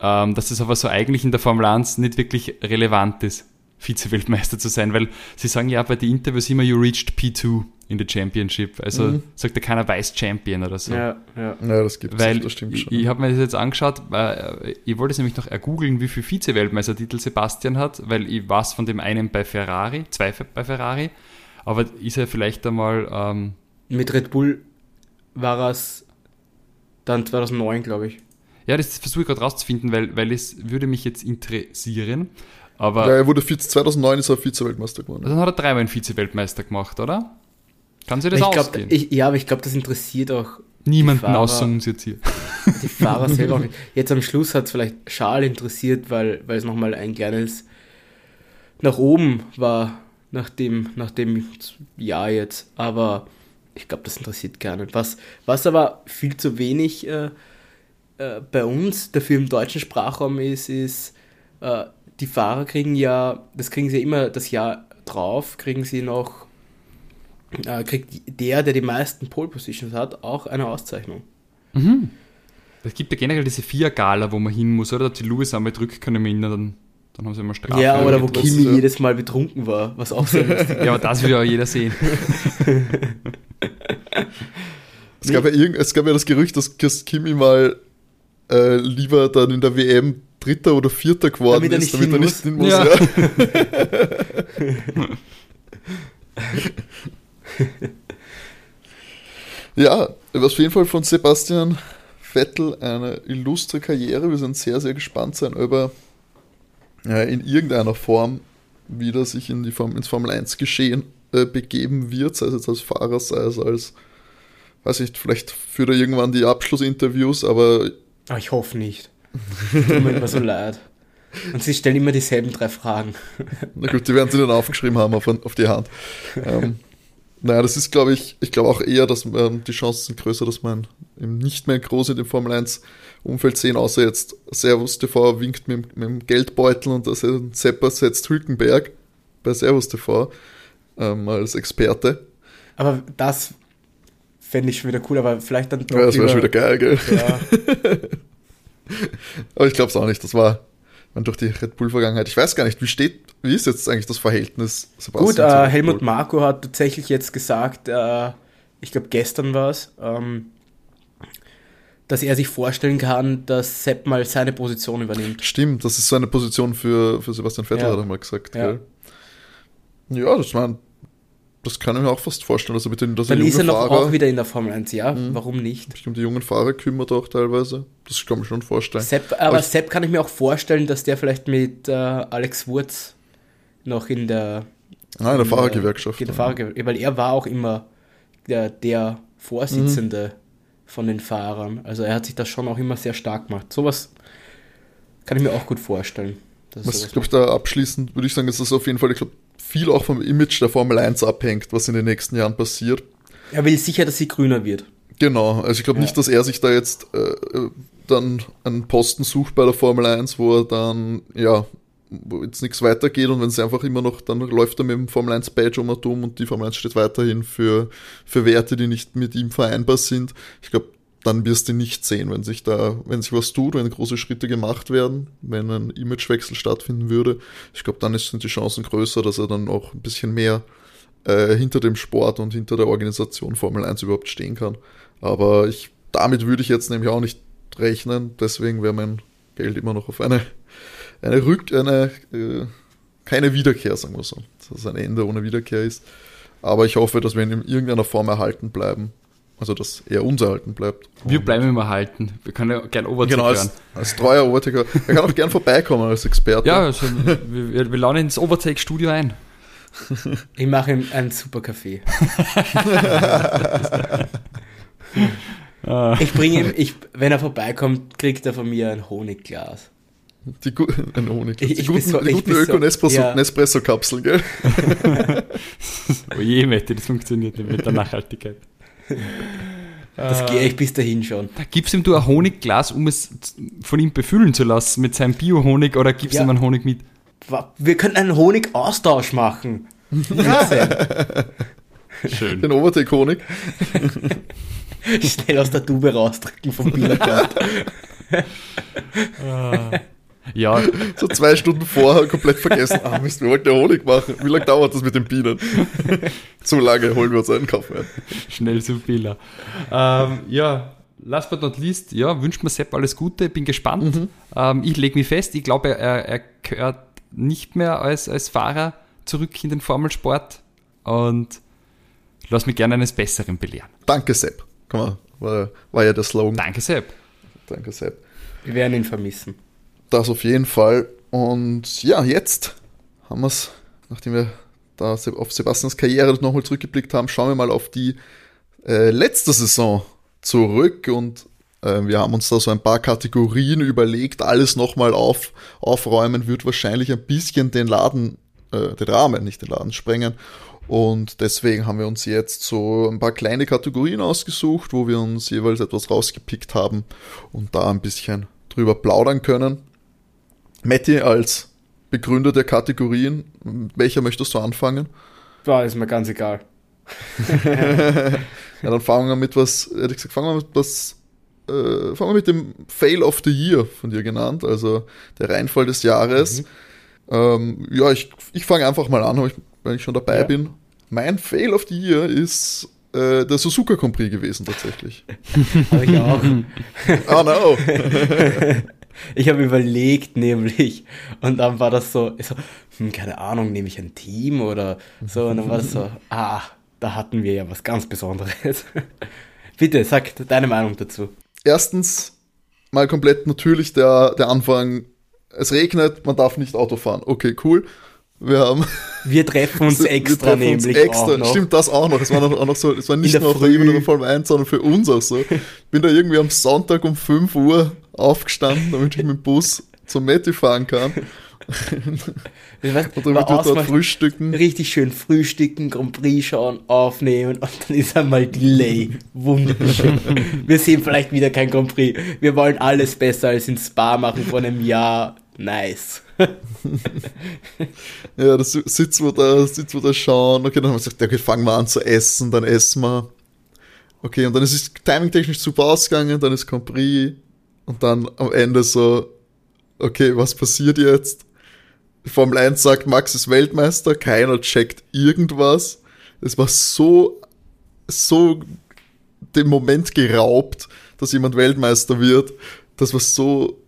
[SPEAKER 2] ähm, dass das aber so eigentlich in der Formel 1 nicht wirklich relevant ist. Vize-Weltmeister zu sein, weil sie sagen ja bei den Interviews immer, you reached P2 in the Championship. Also mhm. sagt ja keiner Vice Champion oder so.
[SPEAKER 3] Ja, ja.
[SPEAKER 1] ja das gibt
[SPEAKER 2] es,
[SPEAKER 1] das stimmt
[SPEAKER 2] schon. Ich, ich habe mir das jetzt angeschaut, weil ich wollte es nämlich noch ergoogeln, wie viel Vize-Weltmeistertitel Sebastian hat, weil ich weiß von dem einen bei Ferrari, zwei bei Ferrari, aber ist er vielleicht einmal... Ähm,
[SPEAKER 3] Mit Red Bull war es dann 2009, glaube ich.
[SPEAKER 2] Ja, das versuche ich gerade rauszufinden, weil, weil es würde mich jetzt interessieren. Aber
[SPEAKER 1] ja, er wurde 2009 ist er Vize-Weltmeister geworden.
[SPEAKER 2] Dann hat er dreimal einen Vize-Weltmeister gemacht, oder? Kann sich das
[SPEAKER 3] ich
[SPEAKER 2] ausgehen?
[SPEAKER 3] Glaub, ich, ja, aber ich glaube, das interessiert auch
[SPEAKER 2] niemanden außer uns jetzt hier.
[SPEAKER 3] Die Fahrer selber auch nicht. Jetzt am Schluss hat es vielleicht Charles interessiert, weil, weil es nochmal ein kleines nach oben war nach dem, nach dem Jahr jetzt. Aber ich glaube, das interessiert gar nicht. Was, was aber viel zu wenig äh, äh, bei uns dafür im deutschen Sprachraum ist, ist, äh, die Fahrer kriegen ja, das kriegen sie immer das Jahr drauf, kriegen sie noch, äh, kriegt der, der die meisten Pole Positions hat, auch eine Auszeichnung.
[SPEAKER 2] Mhm. Es gibt ja generell diese Vier-Gala, wo man hin muss, oder? Ob die Lewis einmal drückt, ich mich erinnern, dann, dann haben sie immer Strafe.
[SPEAKER 3] Ja, oder wo Kimi ja. jedes Mal betrunken war, was auch sehr lustig
[SPEAKER 2] Ja, aber das will ja jeder sehen.
[SPEAKER 1] es, gab ja irgend, es gab ja das Gerücht, dass Kimi mal äh, lieber dann in der WM Dritter oder Vierter geworden damit ist, damit er nicht hin muss. Ja. Ja. ja, was auf jeden Fall von Sebastian Vettel eine illustre Karriere. Wir sind sehr, sehr gespannt sein, ob er äh, in irgendeiner Form wieder sich in die Form, ins Formel 1 Geschehen äh, begeben wird, sei es jetzt als Fahrer, sei es als, weiß nicht, vielleicht führt er irgendwann die Abschlussinterviews, aber
[SPEAKER 3] aber ich hoffe nicht. Tut mir immer so leid. Und sie stellen immer dieselben drei Fragen.
[SPEAKER 1] Na gut, die werden sie dann aufgeschrieben haben auf, auf die Hand. Ähm, naja, das ist, glaube ich, ich glaube auch eher, dass ähm, die Chancen sind größer, dass man eben nicht mehr groß in dem Formel 1 Umfeld sehen, außer jetzt Servus TV winkt mit, mit dem Geldbeutel und das Sepper setzt Hülkenberg bei Servus TV ähm, als Experte.
[SPEAKER 3] Aber das fände ich schon wieder cool, aber vielleicht dann
[SPEAKER 1] doch. Ja, das wäre schon wieder geil, gell? Ja. aber ich glaube es auch nicht. Das war man durch die Red Bull-Vergangenheit. Ich weiß gar nicht, wie steht, wie ist jetzt eigentlich das Verhältnis?
[SPEAKER 3] Gut, äh, Helmut Marko hat tatsächlich jetzt gesagt, äh, ich glaube gestern war es, ähm, dass er sich vorstellen kann, dass Sepp mal seine Position übernimmt.
[SPEAKER 1] Stimmt, das ist so eine Position für, für Sebastian Vettel,
[SPEAKER 3] Ja.
[SPEAKER 1] hat er mal gesagt.
[SPEAKER 3] Ja.
[SPEAKER 1] Gell? Ja, das, mein, das kann ich mir auch fast vorstellen, er mit den dass
[SPEAKER 3] Dann ist er noch
[SPEAKER 1] Fahrer,
[SPEAKER 3] auch wieder in der Formel 1, ja,
[SPEAKER 1] Mhm.
[SPEAKER 3] warum nicht?
[SPEAKER 1] bestimmt die jungen Fahrer kümmert auch teilweise. Das kann man schon vorstellen.
[SPEAKER 3] Sepp, aber
[SPEAKER 1] Aber ich-
[SPEAKER 3] Sepp kann ich mir auch vorstellen, dass der vielleicht mit äh, Alex Wurz noch in der,
[SPEAKER 1] Ah, in der Fahrergewerkschaft.
[SPEAKER 3] In der Fahrergewerkschaft, weil er war auch immer der, der Vorsitzende
[SPEAKER 1] Mhm.
[SPEAKER 3] von den Fahrern. Also er hat sich das schon auch immer sehr stark gemacht. Sowas kann ich mir auch gut vorstellen. dass
[SPEAKER 1] Was,
[SPEAKER 3] sowas
[SPEAKER 1] glaube ich, da abschließend würde ich sagen, ist das auf jeden Fall, ich glaube, viel auch vom Image der Formel 1 abhängt, was in den nächsten Jahren passiert.
[SPEAKER 3] Er will sicher, dass sie grüner wird.
[SPEAKER 1] Genau, also ich glaube
[SPEAKER 3] Ja.
[SPEAKER 1] nicht, dass er sich da jetzt äh, äh, dann einen Posten sucht bei der Formel 1, wo er dann, ja, wo jetzt nichts weitergeht und wenn es einfach immer noch, dann läuft er mit dem Formel 1 Badge um und um und die Formel 1 steht weiterhin für, für Werte, die nicht mit ihm vereinbar sind. Ich glaube, dann wirst du ihn nicht sehen, wenn sich da, wenn sich was tut, wenn große Schritte gemacht werden, wenn ein Imagewechsel stattfinden würde. Ich glaube, dann sind die Chancen größer, dass er dann auch ein bisschen mehr äh, hinter dem Sport und hinter der Organisation Formel 1 überhaupt stehen kann. Aber ich, damit würde ich jetzt nämlich auch nicht rechnen, deswegen wäre mein Geld immer noch auf eine, eine Rück, eine, äh, keine Wiederkehr, sagen wir so. Dass es ein Ende ohne Wiederkehr ist. Aber ich hoffe, dass wir ihn in irgendeiner Form erhalten bleiben. Also, dass er uns erhalten bleibt.
[SPEAKER 2] Wir
[SPEAKER 1] Und-
[SPEAKER 2] bleiben immer halten. Wir können ja gerne Overtake
[SPEAKER 1] Genau, als,
[SPEAKER 2] hören.
[SPEAKER 1] als treuer Overtaker. Er kann auch gern vorbeikommen als Experte.
[SPEAKER 2] Ja, also, wir, wir, wir laden ins Overtake-Studio ein.
[SPEAKER 3] Ich mache ihm einen super Kaffee. Ich bringe ihm, ich, wenn er vorbeikommt, kriegt er von mir ein Honigglas.
[SPEAKER 1] Die, gu ein Honig.
[SPEAKER 3] Ich-
[SPEAKER 1] die
[SPEAKER 3] ich
[SPEAKER 1] guten, die
[SPEAKER 3] ich
[SPEAKER 1] guten
[SPEAKER 3] beso-
[SPEAKER 1] Öko-Nespresso-
[SPEAKER 3] ja.
[SPEAKER 1] Gell?
[SPEAKER 2] Oh je, Mette, das funktioniert nicht mit der Nachhaltigkeit.
[SPEAKER 3] Das gehe ich bis dahin schon.
[SPEAKER 2] Gibst ihm du ein Honigglas, um es von ihm befüllen zu lassen mit seinem Bio-Honig oder gibst
[SPEAKER 3] Ja.
[SPEAKER 2] ihm einen Honig mit?
[SPEAKER 3] Wir können einen Honigaustausch machen.
[SPEAKER 2] Schön.
[SPEAKER 1] Den Overtake-Honig.
[SPEAKER 3] Schnell aus der Tube rausdrücken vom Bilderkart.
[SPEAKER 2] Ja,
[SPEAKER 1] So zwei Stunden vorher komplett vergessen. Ah, Mist, wir wollten ja Honig machen. Wie lange dauert das mit den Bienen? so lange holen wir uns einen Kaffee
[SPEAKER 2] schnell zum Fehler. Ähm, ja, last but not least, ja, wünscht mir Sepp alles Gute, bin gespannt. Ähm, ich lege mich fest, ich glaube, er, er gehört nicht mehr als, als Fahrer zurück in den Formelsport und lass mich gerne eines Besseren belehren.
[SPEAKER 1] Danke, Sepp. Komm mal, war, war ja der Slogan.
[SPEAKER 2] Danke, Sepp.
[SPEAKER 1] Danke, Sepp.
[SPEAKER 3] Wir werden ihn vermissen.
[SPEAKER 1] Das auf jeden Fall. Und ja, jetzt haben wir es, nachdem wir da auf Sebastians Karriere nochmal zurückgeblickt haben, schauen wir mal auf die äh, letzte Saison zurück und äh, wir haben uns da so ein paar Kategorien überlegt. Alles nochmal auf, aufräumen wird wahrscheinlich ein bisschen den Laden, äh, den Rahmen, nicht den Laden sprengen. Und deswegen haben wir uns jetzt so ein paar kleine Kategorien ausgesucht, wo wir uns jeweils etwas rausgepickt haben und da ein bisschen drüber plaudern können. Matti als Begründer der Kategorien, mit welcher möchtest du anfangen?
[SPEAKER 3] War ist mir ganz egal.
[SPEAKER 1] Ja, dann fangen wir mit was, hätte ich gesagt, fangen wir mit was, äh, fangen wir mit dem Fail of the Year von dir genannt, also der Reinfall des Jahres. Ähm, ja, ich, ich fange einfach mal an, wenn ich schon dabei
[SPEAKER 3] Ja.
[SPEAKER 1] bin. Mein Fail of the Year ist äh, der Suzuka Grand Prix gewesen tatsächlich.
[SPEAKER 3] Habe ich auch.
[SPEAKER 1] oh no.
[SPEAKER 3] Ich habe überlegt, nämlich, und dann war das so, ich so hm, keine Ahnung, nehme ich ein Team oder so, und dann war das so, ah, da hatten wir ja was ganz Besonderes. Bitte, sag deine Meinung dazu.
[SPEAKER 1] Erstens mal komplett natürlich der, der Anfang, es regnet, man darf nicht Auto fahren. Okay, cool. Wir haben
[SPEAKER 3] Wir treffen uns extra
[SPEAKER 1] treffen uns
[SPEAKER 3] nämlich
[SPEAKER 1] extra.
[SPEAKER 3] auch noch.
[SPEAKER 1] Stimmt das auch noch? Es war noch, auch noch so, es war nicht nur auf der
[SPEAKER 3] Früh.
[SPEAKER 1] Ebene der Formel 1, sondern für uns auch so. Bin da irgendwie am Sonntag um 5 Uhr aufgestanden, damit ich mit dem Bus zum Matti fahren kann.
[SPEAKER 3] Weiß,
[SPEAKER 1] Und damit wir dort frühstücken.
[SPEAKER 3] richtig schön frühstücken, Grand Prix schauen, aufnehmen und dann ist einmal Delay. Wunderschön. Wir sehen vielleicht wieder kein Grand Prix. Wir wollen alles besser als in Spa machen vor einem Jahr. Nice.
[SPEAKER 1] Ja, das sitzen wir da, sitzen wir da schauen. Okay, dann haben wir gesagt, okay, fangen wir an zu essen, dann essen wir. Okay, und dann ist es timingtechnisch super ausgegangen, dann ist Grand Prix und dann am Ende so, okay, was passiert jetzt? Formel 1 sagt, Max ist Weltmeister, keiner checkt irgendwas. Es war so, so dem Moment geraubt, dass jemand Weltmeister wird. Das war so,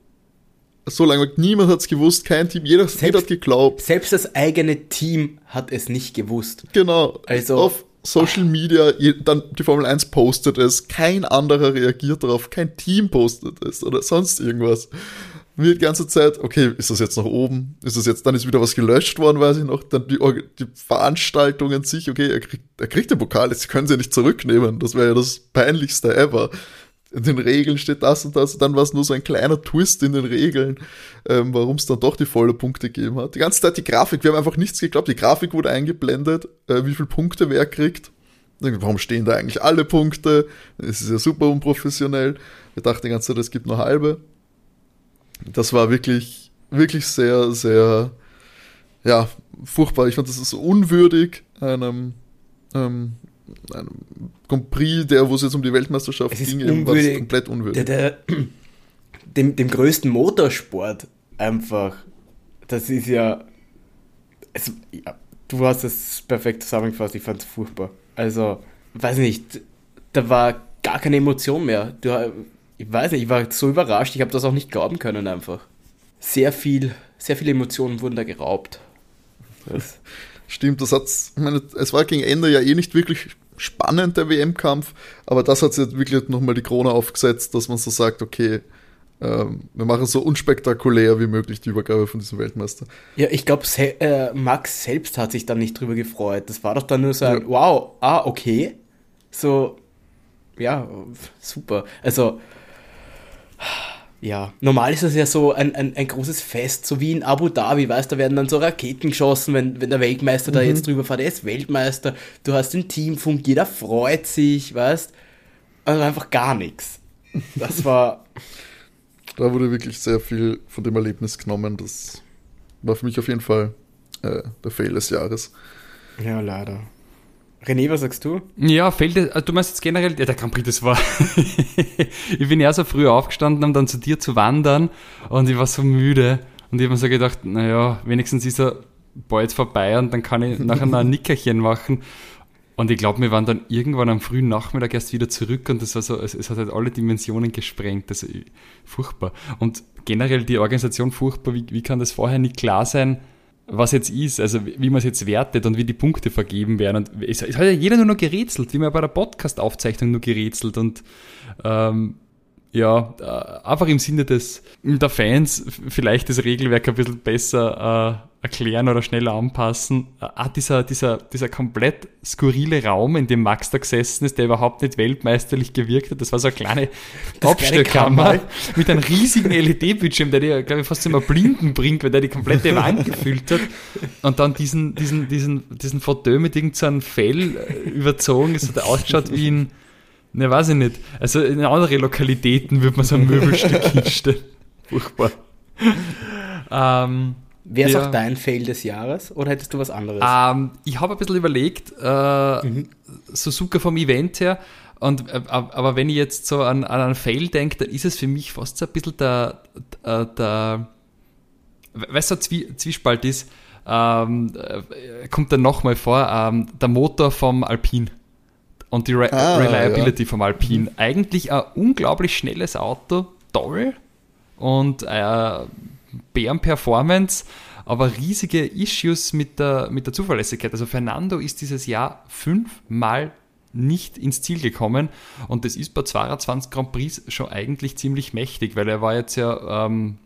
[SPEAKER 1] so lange, niemand hat es gewusst, kein Team, jeder,
[SPEAKER 3] Selbst-
[SPEAKER 1] jeder hat geglaubt.
[SPEAKER 3] Selbst das eigene Team hat es nicht gewusst.
[SPEAKER 1] Genau.
[SPEAKER 3] Also-
[SPEAKER 1] auf Social Media, dann die Formel 1 postet es, kein anderer reagiert darauf, kein Team postet es oder sonst irgendwas. Mir die ganze Zeit, okay, ist das jetzt nach oben? Ist das jetzt, dann ist wieder was gelöscht worden, weiß ich noch. Dann die, die Veranstaltung an sich, okay, er kriegt, er kriegt den Pokal, jetzt können sie nicht zurücknehmen. Das wäre ja das peinlichste ever. In den Regeln steht das und das. Dann war es nur so ein kleiner Twist in den Regeln, ähm, warum es dann doch die volle Punkte gegeben hat. Die ganze Zeit die Grafik, wir haben einfach nichts geglaubt. Die Grafik wurde eingeblendet, äh, wie viele Punkte wer kriegt. Warum stehen da eigentlich alle Punkte? Es ist ja super unprofessionell. Wir dachten die ganze Zeit, es gibt nur halbe. Das war wirklich, wirklich sehr, sehr, ja, furchtbar. Ich fand, das ist so unwürdig einem, ähm, einem Grand Prix, der, wo es jetzt um die Weltmeisterschaft ging, eben, war das komplett unwürdig.
[SPEAKER 3] Der, der, dem, dem größten Motorsport einfach. Das ist ja, es, ja. Du hast es perfekt zusammengefasst. Ich fand es furchtbar. Also, weiß nicht, da war gar keine Emotion mehr. Du, ich weiß nicht, ich war so überrascht. Ich habe das auch nicht glauben können einfach. Sehr viel, sehr viele Emotionen wurden da geraubt. Das,
[SPEAKER 1] Stimmt, das hat's, ich meine, es war gegen Ende ja eh nicht wirklich spannend, der WM-Kampf, aber das hat jetzt wirklich nochmal die Krone aufgesetzt, dass man so sagt, okay, ähm, wir machen so unspektakulär wie möglich die Übergabe von diesem Weltmeister.
[SPEAKER 3] Ja, ich glaube, äh, Max selbst hat sich dann nicht drüber gefreut. Das war doch dann nur so ein,
[SPEAKER 1] Ja.
[SPEAKER 3] wow, ah, okay. So, ja, super. Also, ja, normal ist das ja so ein, ein, ein großes Fest, so wie in Abu Dhabi, weißt du, da werden dann so Raketen geschossen, wenn, wenn der Weltmeister da jetzt drüber fährt, er ist Weltmeister, du hast den Teamfunk, jeder freut sich, weißt Also einfach gar nichts. Das war,
[SPEAKER 1] Da wurde wirklich sehr viel von dem Erlebnis genommen. Das war für mich auf jeden Fall äh, der Fail des Jahres.
[SPEAKER 3] ja, leider. René, was sagst du?
[SPEAKER 2] Ja, fällt also du meinst jetzt generell, ja, der Grand Prix, das war, ich bin ja so früh aufgestanden, um dann zu dir zu wandern und ich war so müde und ich habe mir so gedacht, naja, wenigstens ist er bald vorbei und dann kann ich nachher noch ein Nickerchen machen und ich glaube, wir waren dann irgendwann am frühen Nachmittag erst wieder zurück und das war so, es, es hat halt alle Dimensionen gesprengt, also furchtbar. Und generell die Organisation furchtbar, wie, wie kann das vorher nicht klar sein, was jetzt ist, also wie man es jetzt wertet und wie die Punkte vergeben werden. Und es, es hat ja jeder nur noch gerätselt, wie man bei der Podcast-Aufzeichnung nur gerätselt und ähm, ja, äh, einfach im Sinne des der Fans vielleicht das Regelwerk ein bisschen besser äh, erklären oder schneller anpassen. Ah, dieser, dieser, dieser komplett skurrile Raum, in dem Max da gesessen ist, der überhaupt nicht weltmeisterlich gewirkt hat, das war so eine kleine Abstellkammer
[SPEAKER 3] Kammer.
[SPEAKER 2] mit einem riesigen LED-Bildschirm, der dir, glaube ich, fast immer Blinden bringt, weil der die komplette Wand gefüllt hat. Und dann diesen, diesen, diesen, diesen Fauteuil mit irgendeinem Fell äh, überzogen. Es hat ausgeschaut wie ein, ne, weiß ich nicht. Also in andere Lokalitäten würde man so ein Möbelstück hinstellen. Furchtbar. Ähm,
[SPEAKER 3] Wäre es
[SPEAKER 2] Ja.
[SPEAKER 3] auch dein Fail des Jahres oder hättest du was anderes?
[SPEAKER 2] ähm, ich habe ein bisschen überlegt, äh,
[SPEAKER 3] Mhm.
[SPEAKER 2] Suzuka vom Event her, und, äh, aber wenn ich jetzt so an, an einen Fail denke, dann ist es für mich fast so ein bisschen der, der, der weißt du, Zwie Zwiespalt ist, ähm, äh, kommt dann nochmal vor, ähm, der Motor vom Alpine und die Re
[SPEAKER 1] Ah,
[SPEAKER 2] Reliability vom Alpine. Eigentlich ein unglaublich schnelles Auto, toll und äh, Bären-Performance, aber riesige Issues mit der, mit der Zuverlässigkeit. Also Fernando ist dieses Jahr fünfmal nicht ins Ziel gekommen und das ist bei 22 Grand Prix schon eigentlich ziemlich mächtig, weil er war jetzt ja ähm,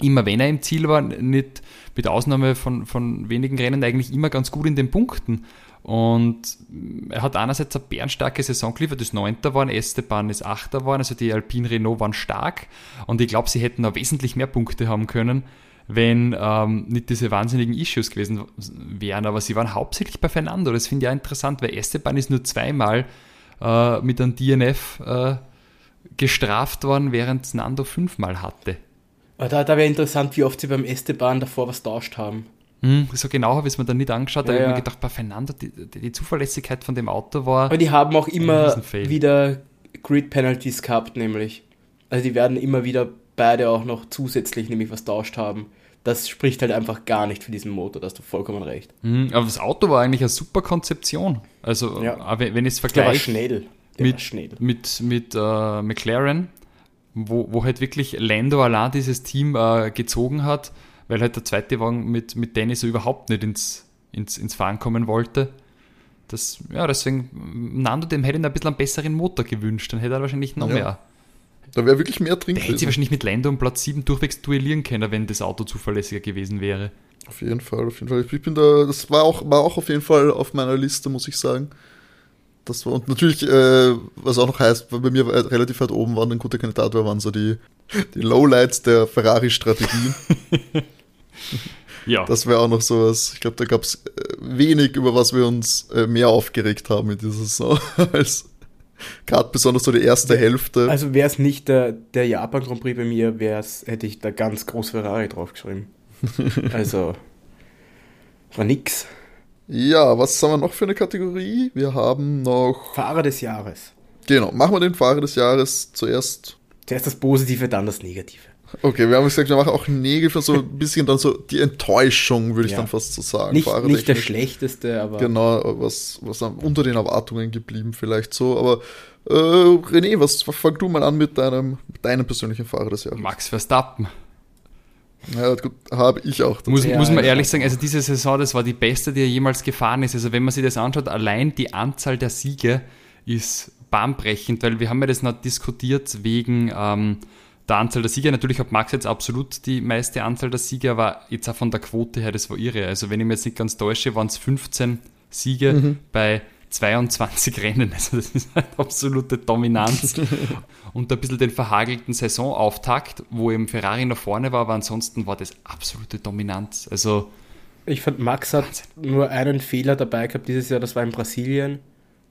[SPEAKER 2] immer wenn er im Ziel war, nicht mit Ausnahme von, von wenigen Rennen eigentlich immer ganz gut in den Punkten. Und er hat einerseits eine bärenstarke Saison geliefert, das Neunter waren, Esteban ist Achter waren, also die Alpine Renault waren stark. Und ich glaube, sie hätten noch wesentlich mehr Punkte haben können, wenn ähm, nicht diese wahnsinnigen Issues gewesen wären. Aber sie waren hauptsächlich bei Fernando. Das finde ich auch interessant, weil Esteban ist nur zweimal äh, mit einem DNF äh, gestraft worden, während Nando fünfmal hatte.
[SPEAKER 3] Da, da wäre interessant, wie oft sie beim Esteban davor was tauscht haben.
[SPEAKER 2] Hm, so genau habe ich es mir dann nicht angeschaut,
[SPEAKER 3] Ja,
[SPEAKER 2] ich habe
[SPEAKER 3] ja.
[SPEAKER 2] mir gedacht, bei Fernando, die, die, Zuverlässigkeit von dem Auto war.
[SPEAKER 3] Aber die haben auch immer wieder Grid-Penalties gehabt, nämlich. Also die werden immer wieder beide auch noch zusätzlich nämlich was tauscht haben. Das spricht halt einfach gar nicht für diesen Motor, da hast du vollkommen recht.
[SPEAKER 2] Hm, aber das Auto war eigentlich eine super Konzeption. Also,
[SPEAKER 3] Ja.
[SPEAKER 2] aber wenn ich es vergleiche,
[SPEAKER 3] schnell.
[SPEAKER 2] mit, mit, mit äh, McLaren, wo, wo halt wirklich Lando allein dieses Team äh, gezogen hat, weil halt der zweite Wagen mit, mit Dennis so überhaupt nicht ins, ins, ins Fahren kommen wollte. Das, ja, deswegen, Nando, dem hätte ich ein bisschen einen besseren Motor gewünscht, dann hätte er wahrscheinlich noch ja. mehr.
[SPEAKER 1] Da wäre wirklich mehr drin.
[SPEAKER 2] Der hätte sich wahrscheinlich mit Lando um Platz 7 durchwegs duellieren können, wenn das Auto zuverlässiger gewesen wäre.
[SPEAKER 1] Auf jeden Fall, auf jeden Fall. Ich bin da, das war auch, war auch auf jeden Fall auf meiner Liste, muss ich sagen. Das war, und natürlich, äh, was auch noch heißt, bei mir relativ weit oben waren, ein guter Kandidat war, waren so die, die Lowlights der Ferrari-Strategie. ja. Das wäre auch noch sowas. Ich glaube, da gab es äh, wenig, über was wir uns äh, mehr aufgeregt haben in dieser Saison, als gerade besonders so die erste Hälfte.
[SPEAKER 3] Also wäre es nicht der, der Japan Grand Prix bei mir, wär's, hätte ich da ganz groß Ferrari draufgeschrieben. also war nix.
[SPEAKER 1] Ja, was haben wir noch für eine Kategorie? Wir haben noch.
[SPEAKER 3] Fahrer des Jahres.
[SPEAKER 1] Genau, machen wir den Fahrer des Jahres zuerst.
[SPEAKER 3] Zuerst das Positive, dann das Negative.
[SPEAKER 1] Okay, wir haben gesagt, wir machen auch Negativ, so ein bisschen dann so die Enttäuschung, würde ich ja. dann fast so sagen.
[SPEAKER 3] Nicht, nicht der schlechteste, aber.
[SPEAKER 1] Genau, was, was unter den Erwartungen geblieben, vielleicht so. Aber äh, René, was fang du mal an mit deinem, mit deinem persönlichen Fahrer des Jahres?
[SPEAKER 2] Max Verstappen.
[SPEAKER 1] Ja, gut, habe ich auch.
[SPEAKER 2] Muss, ja, muss man ehrlich sagen, also diese Saison, das war die beste, die er jemals gefahren ist. Also wenn man sich das anschaut, allein die Anzahl der Siege ist bahnbrechend, weil wir haben ja das noch diskutiert wegen ähm, der Anzahl der Siege. Natürlich hat Max jetzt absolut die meiste Anzahl der Siege, aber jetzt auch von der Quote her, das war irre. Also wenn ich mir jetzt nicht ganz täusche, waren es 15 Siege mhm. bei 22 Rennen. Also das ist eine absolute Dominanz. und ein bisschen den verhagelten Saisonauftakt, wo eben Ferrari nach vorne war, aber ansonsten war das absolute Dominanz. Also
[SPEAKER 3] ich fand, Max hat Wahnsinn. nur einen Fehler dabei gehabt dieses Jahr, das war in Brasilien,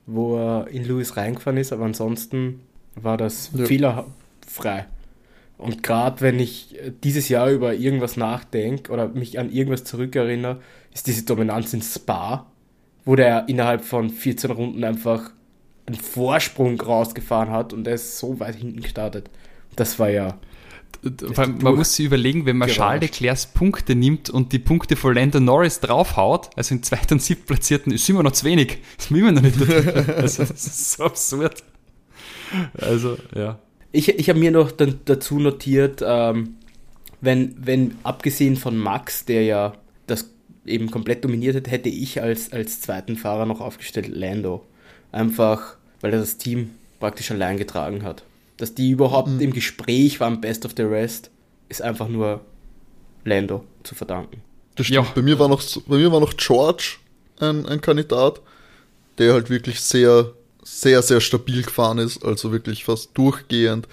[SPEAKER 3] wo er in Lewis reingefahren ist, aber ansonsten war das ja. fehlerfrei. Und gerade wenn ich dieses Jahr über irgendwas nachdenke oder mich an irgendwas zurückerinnere, ist diese Dominanz in Spa, wo der innerhalb von 14 Runden einfach einen Vorsprung rausgefahren hat und er ist so weit hinten gestartet. Das war ja.
[SPEAKER 2] Man muss sich überlegen, wenn man Charles Leclercs Punkte nimmt und die Punkte von Lando Norris draufhaut, also in zweiten und siebten Platzierten, ist immer noch zu wenig. Ist immer noch nicht. also, das ist so absurd. Also, ja.
[SPEAKER 3] Ich, ich habe mir noch dann dazu notiert, ähm, wenn, wenn abgesehen von Max, der ja das eben komplett dominiert hat, hätte ich als, als zweiten Fahrer noch aufgestellt Lando. Einfach, weil er das Team praktisch allein getragen hat. Dass die überhaupt mhm. im Gespräch waren, Best of the Rest, ist einfach nur Lando zu verdanken.
[SPEAKER 1] Das stimmt. Ja. Bei, mir war noch, bei mir war noch George ein, ein Kandidat, der halt wirklich sehr, sehr, sehr stabil gefahren ist. Also wirklich fast durchgehend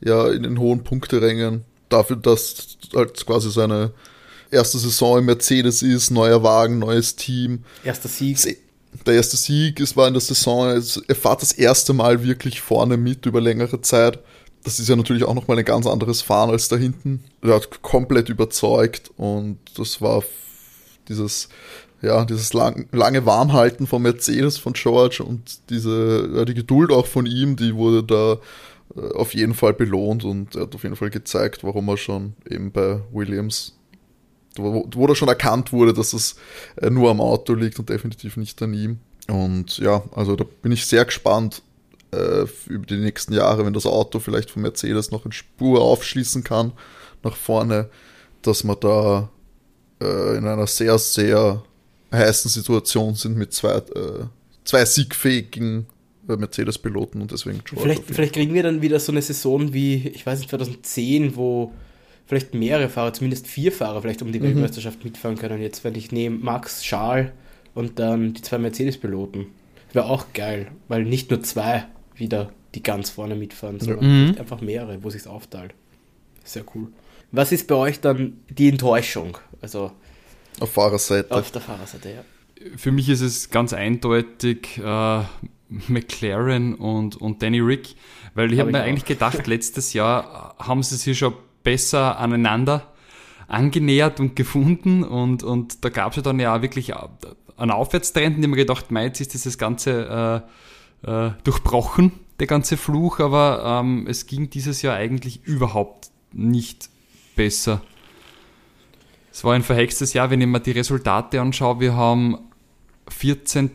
[SPEAKER 1] ja in den hohen Punkterängen. Dafür, dass halt quasi seine erste Saison im Mercedes ist, neuer Wagen, neues Team.
[SPEAKER 3] Erster Sieg.
[SPEAKER 1] Der erste Sieg, es war in der Saison, er fährt das erste Mal wirklich vorne mit über längere Zeit. Das ist ja natürlich auch nochmal ein ganz anderes Fahren als da hinten. Er hat komplett überzeugt und das war dieses, ja, dieses lang, lange Warmhalten von Mercedes, von George und diese, ja, die Geduld auch von ihm, die wurde da äh, auf jeden Fall belohnt und er hat auf jeden Fall gezeigt, warum er schon eben bei Williams wo, wo da schon erkannt wurde, dass es äh, nur am Auto liegt und definitiv nicht an ihm. Und ja, also da bin ich sehr gespannt äh, über die nächsten Jahre, wenn das Auto vielleicht von Mercedes noch in Spur aufschließen kann nach vorne, dass wir da äh, in einer sehr, sehr heißen Situation sind mit zwei, äh, zwei siegfähigen äh, Mercedes-Piloten und deswegen
[SPEAKER 3] George Vielleicht, vielleicht kriegen wir dann wieder so eine Saison wie, ich weiß nicht, 2010, wo vielleicht mehrere Fahrer, zumindest vier Fahrer vielleicht um die mhm. Weltmeisterschaft mitfahren können. Jetzt, wenn ich nehme Max, Charles und dann die zwei Mercedes-Piloten. Wäre auch geil, weil nicht nur zwei wieder die ganz vorne mitfahren, sondern mhm. einfach mehrere, wo sich aufteilt. Sehr cool. Was ist bei euch dann die Enttäuschung? Also
[SPEAKER 1] auf Fahrerseite.
[SPEAKER 3] Auf der Fahrerseite, ja.
[SPEAKER 2] Für mich ist es ganz eindeutig äh, McLaren und, und Danny Rick, weil ich habe hab mir auch. eigentlich gedacht, letztes Jahr haben sie sich schon besser aneinander angenähert und gefunden und, und da gab es ja dann ja wirklich einen Aufwärtstrend, in dem man gedacht, meint ist dieses Ganze äh, äh, durchbrochen, der ganze Fluch, aber ähm, es ging dieses Jahr eigentlich überhaupt nicht besser. Es war ein verhextes Jahr, wenn ich mir die Resultate anschaue. Wir haben 14.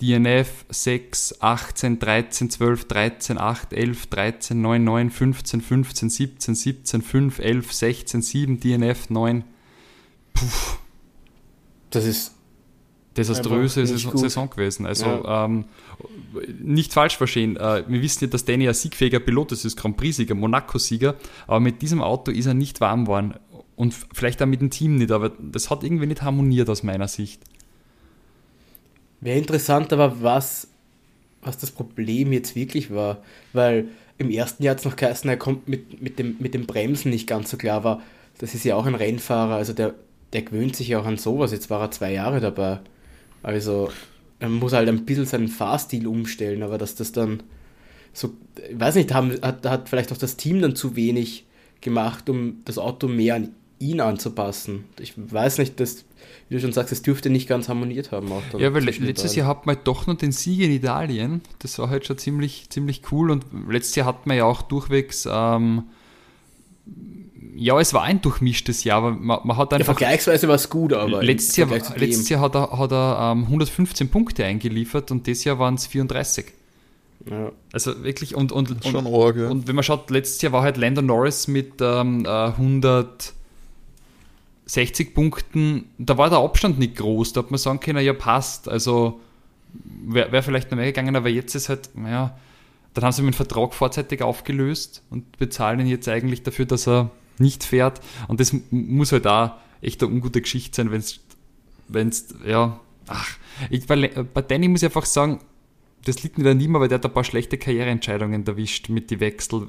[SPEAKER 2] DNF 6, 18, 13, 12, 13, 8, 11, 13, 9, 9, 15, 15, 17, 17, 5, 11, 16, 7, DNF 9. Puh.
[SPEAKER 3] Das ist
[SPEAKER 2] desaströse Saison, Saison, gewesen. Also ja. ähm, nicht falsch verstehen. Äh, wir wissen ja, dass Danny ein siegfähiger Pilot ist, ist Grand Prix-Sieger, Monaco-Sieger, aber mit diesem Auto ist er nicht warm geworden. Und vielleicht auch mit dem Team nicht, aber das hat irgendwie nicht harmoniert aus meiner Sicht.
[SPEAKER 3] Wäre interessant, aber was, was das Problem jetzt wirklich war, weil im ersten Jahr hat es noch geheißen, er kommt mit, mit, dem, mit dem Bremsen nicht ganz so klar war. Das ist ja auch ein Rennfahrer, also der, der gewöhnt sich ja auch an sowas. Jetzt war er zwei Jahre dabei. Also er muss halt ein bisschen seinen Fahrstil umstellen, aber dass das dann so, ich weiß nicht, haben, hat, hat vielleicht auch das Team dann zu wenig gemacht, um das Auto mehr an ihn anzupassen. Ich weiß nicht, dass, wie du schon sagst, es dürfte nicht ganz harmoniert haben. Auch
[SPEAKER 2] ja, weil letztes Jahr hat man doch noch den Sieg in Italien. Das war halt schon ziemlich, ziemlich cool. Und letztes Jahr hat man ja auch durchwegs, ähm, ja, es war ein durchmischtes Jahr, aber man, man hat einfach.
[SPEAKER 3] Ja, vergleichsweise war es gut, aber.
[SPEAKER 2] Letztes Jahr, letztes Jahr hat er, hat er ähm, 115 Punkte eingeliefert und dieses Jahr waren es 34. Ja. Also wirklich, und, und, und,
[SPEAKER 1] schon arg, ja.
[SPEAKER 2] und wenn man schaut, letztes Jahr war halt Landon Norris mit ähm, 100 60 Punkten, da war der Abstand nicht groß, da hat man sagen können, ja passt, also wäre wär vielleicht noch mehr gegangen, aber jetzt ist halt, naja, dann haben sie den Vertrag vorzeitig aufgelöst und bezahlen ihn jetzt eigentlich dafür, dass er nicht fährt. Und das muss halt da echt eine ungute Geschichte sein, wenn es, wenn es, ja, ach, ich, bei, bei Danny muss ich einfach sagen, das liegt nicht an ihm, aber der hat ein paar schlechte Karriereentscheidungen erwischt mit den Wechsel.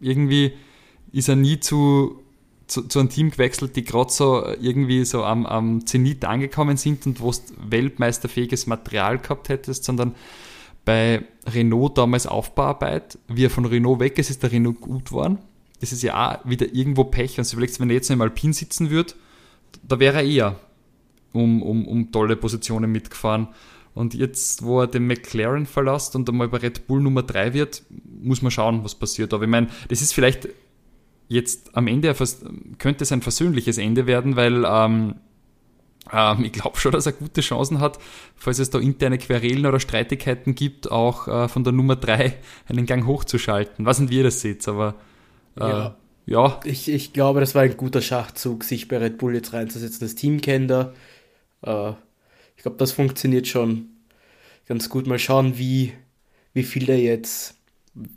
[SPEAKER 2] Irgendwie ist er nie zu zu, zu einem Team gewechselt, die gerade so irgendwie so am, am Zenit angekommen sind und wo du weltmeisterfähiges Material gehabt hättest, sondern bei Renault damals Aufbauarbeit, wie er von Renault weg ist, ist der Renault gut geworden. Das ist ja auch wieder irgendwo Pech. Und du überlegst, wenn er jetzt noch im Alpin sitzen würde, da wäre er eher um, um, um tolle Positionen mitgefahren. Und jetzt, wo er den McLaren verlässt und einmal bei Red Bull Nummer 3 wird, muss man schauen, was passiert. Aber ich meine, das ist vielleicht jetzt am Ende könnte es ein versöhnliches Ende werden, weil ähm, ähm, ich glaube schon, dass er gute Chancen hat, falls es da interne Querelen oder Streitigkeiten gibt, auch äh, von der Nummer 3 einen Gang hochzuschalten. Was sind wir das seht, aber
[SPEAKER 3] äh, ja. ja. Ich, ich glaube, das war ein guter Schachzug, sich bei Red Bull jetzt reinzusetzen. Das Team kennt er. Äh, ich glaube, das funktioniert schon ganz gut. Mal schauen, wie, wie viel der jetzt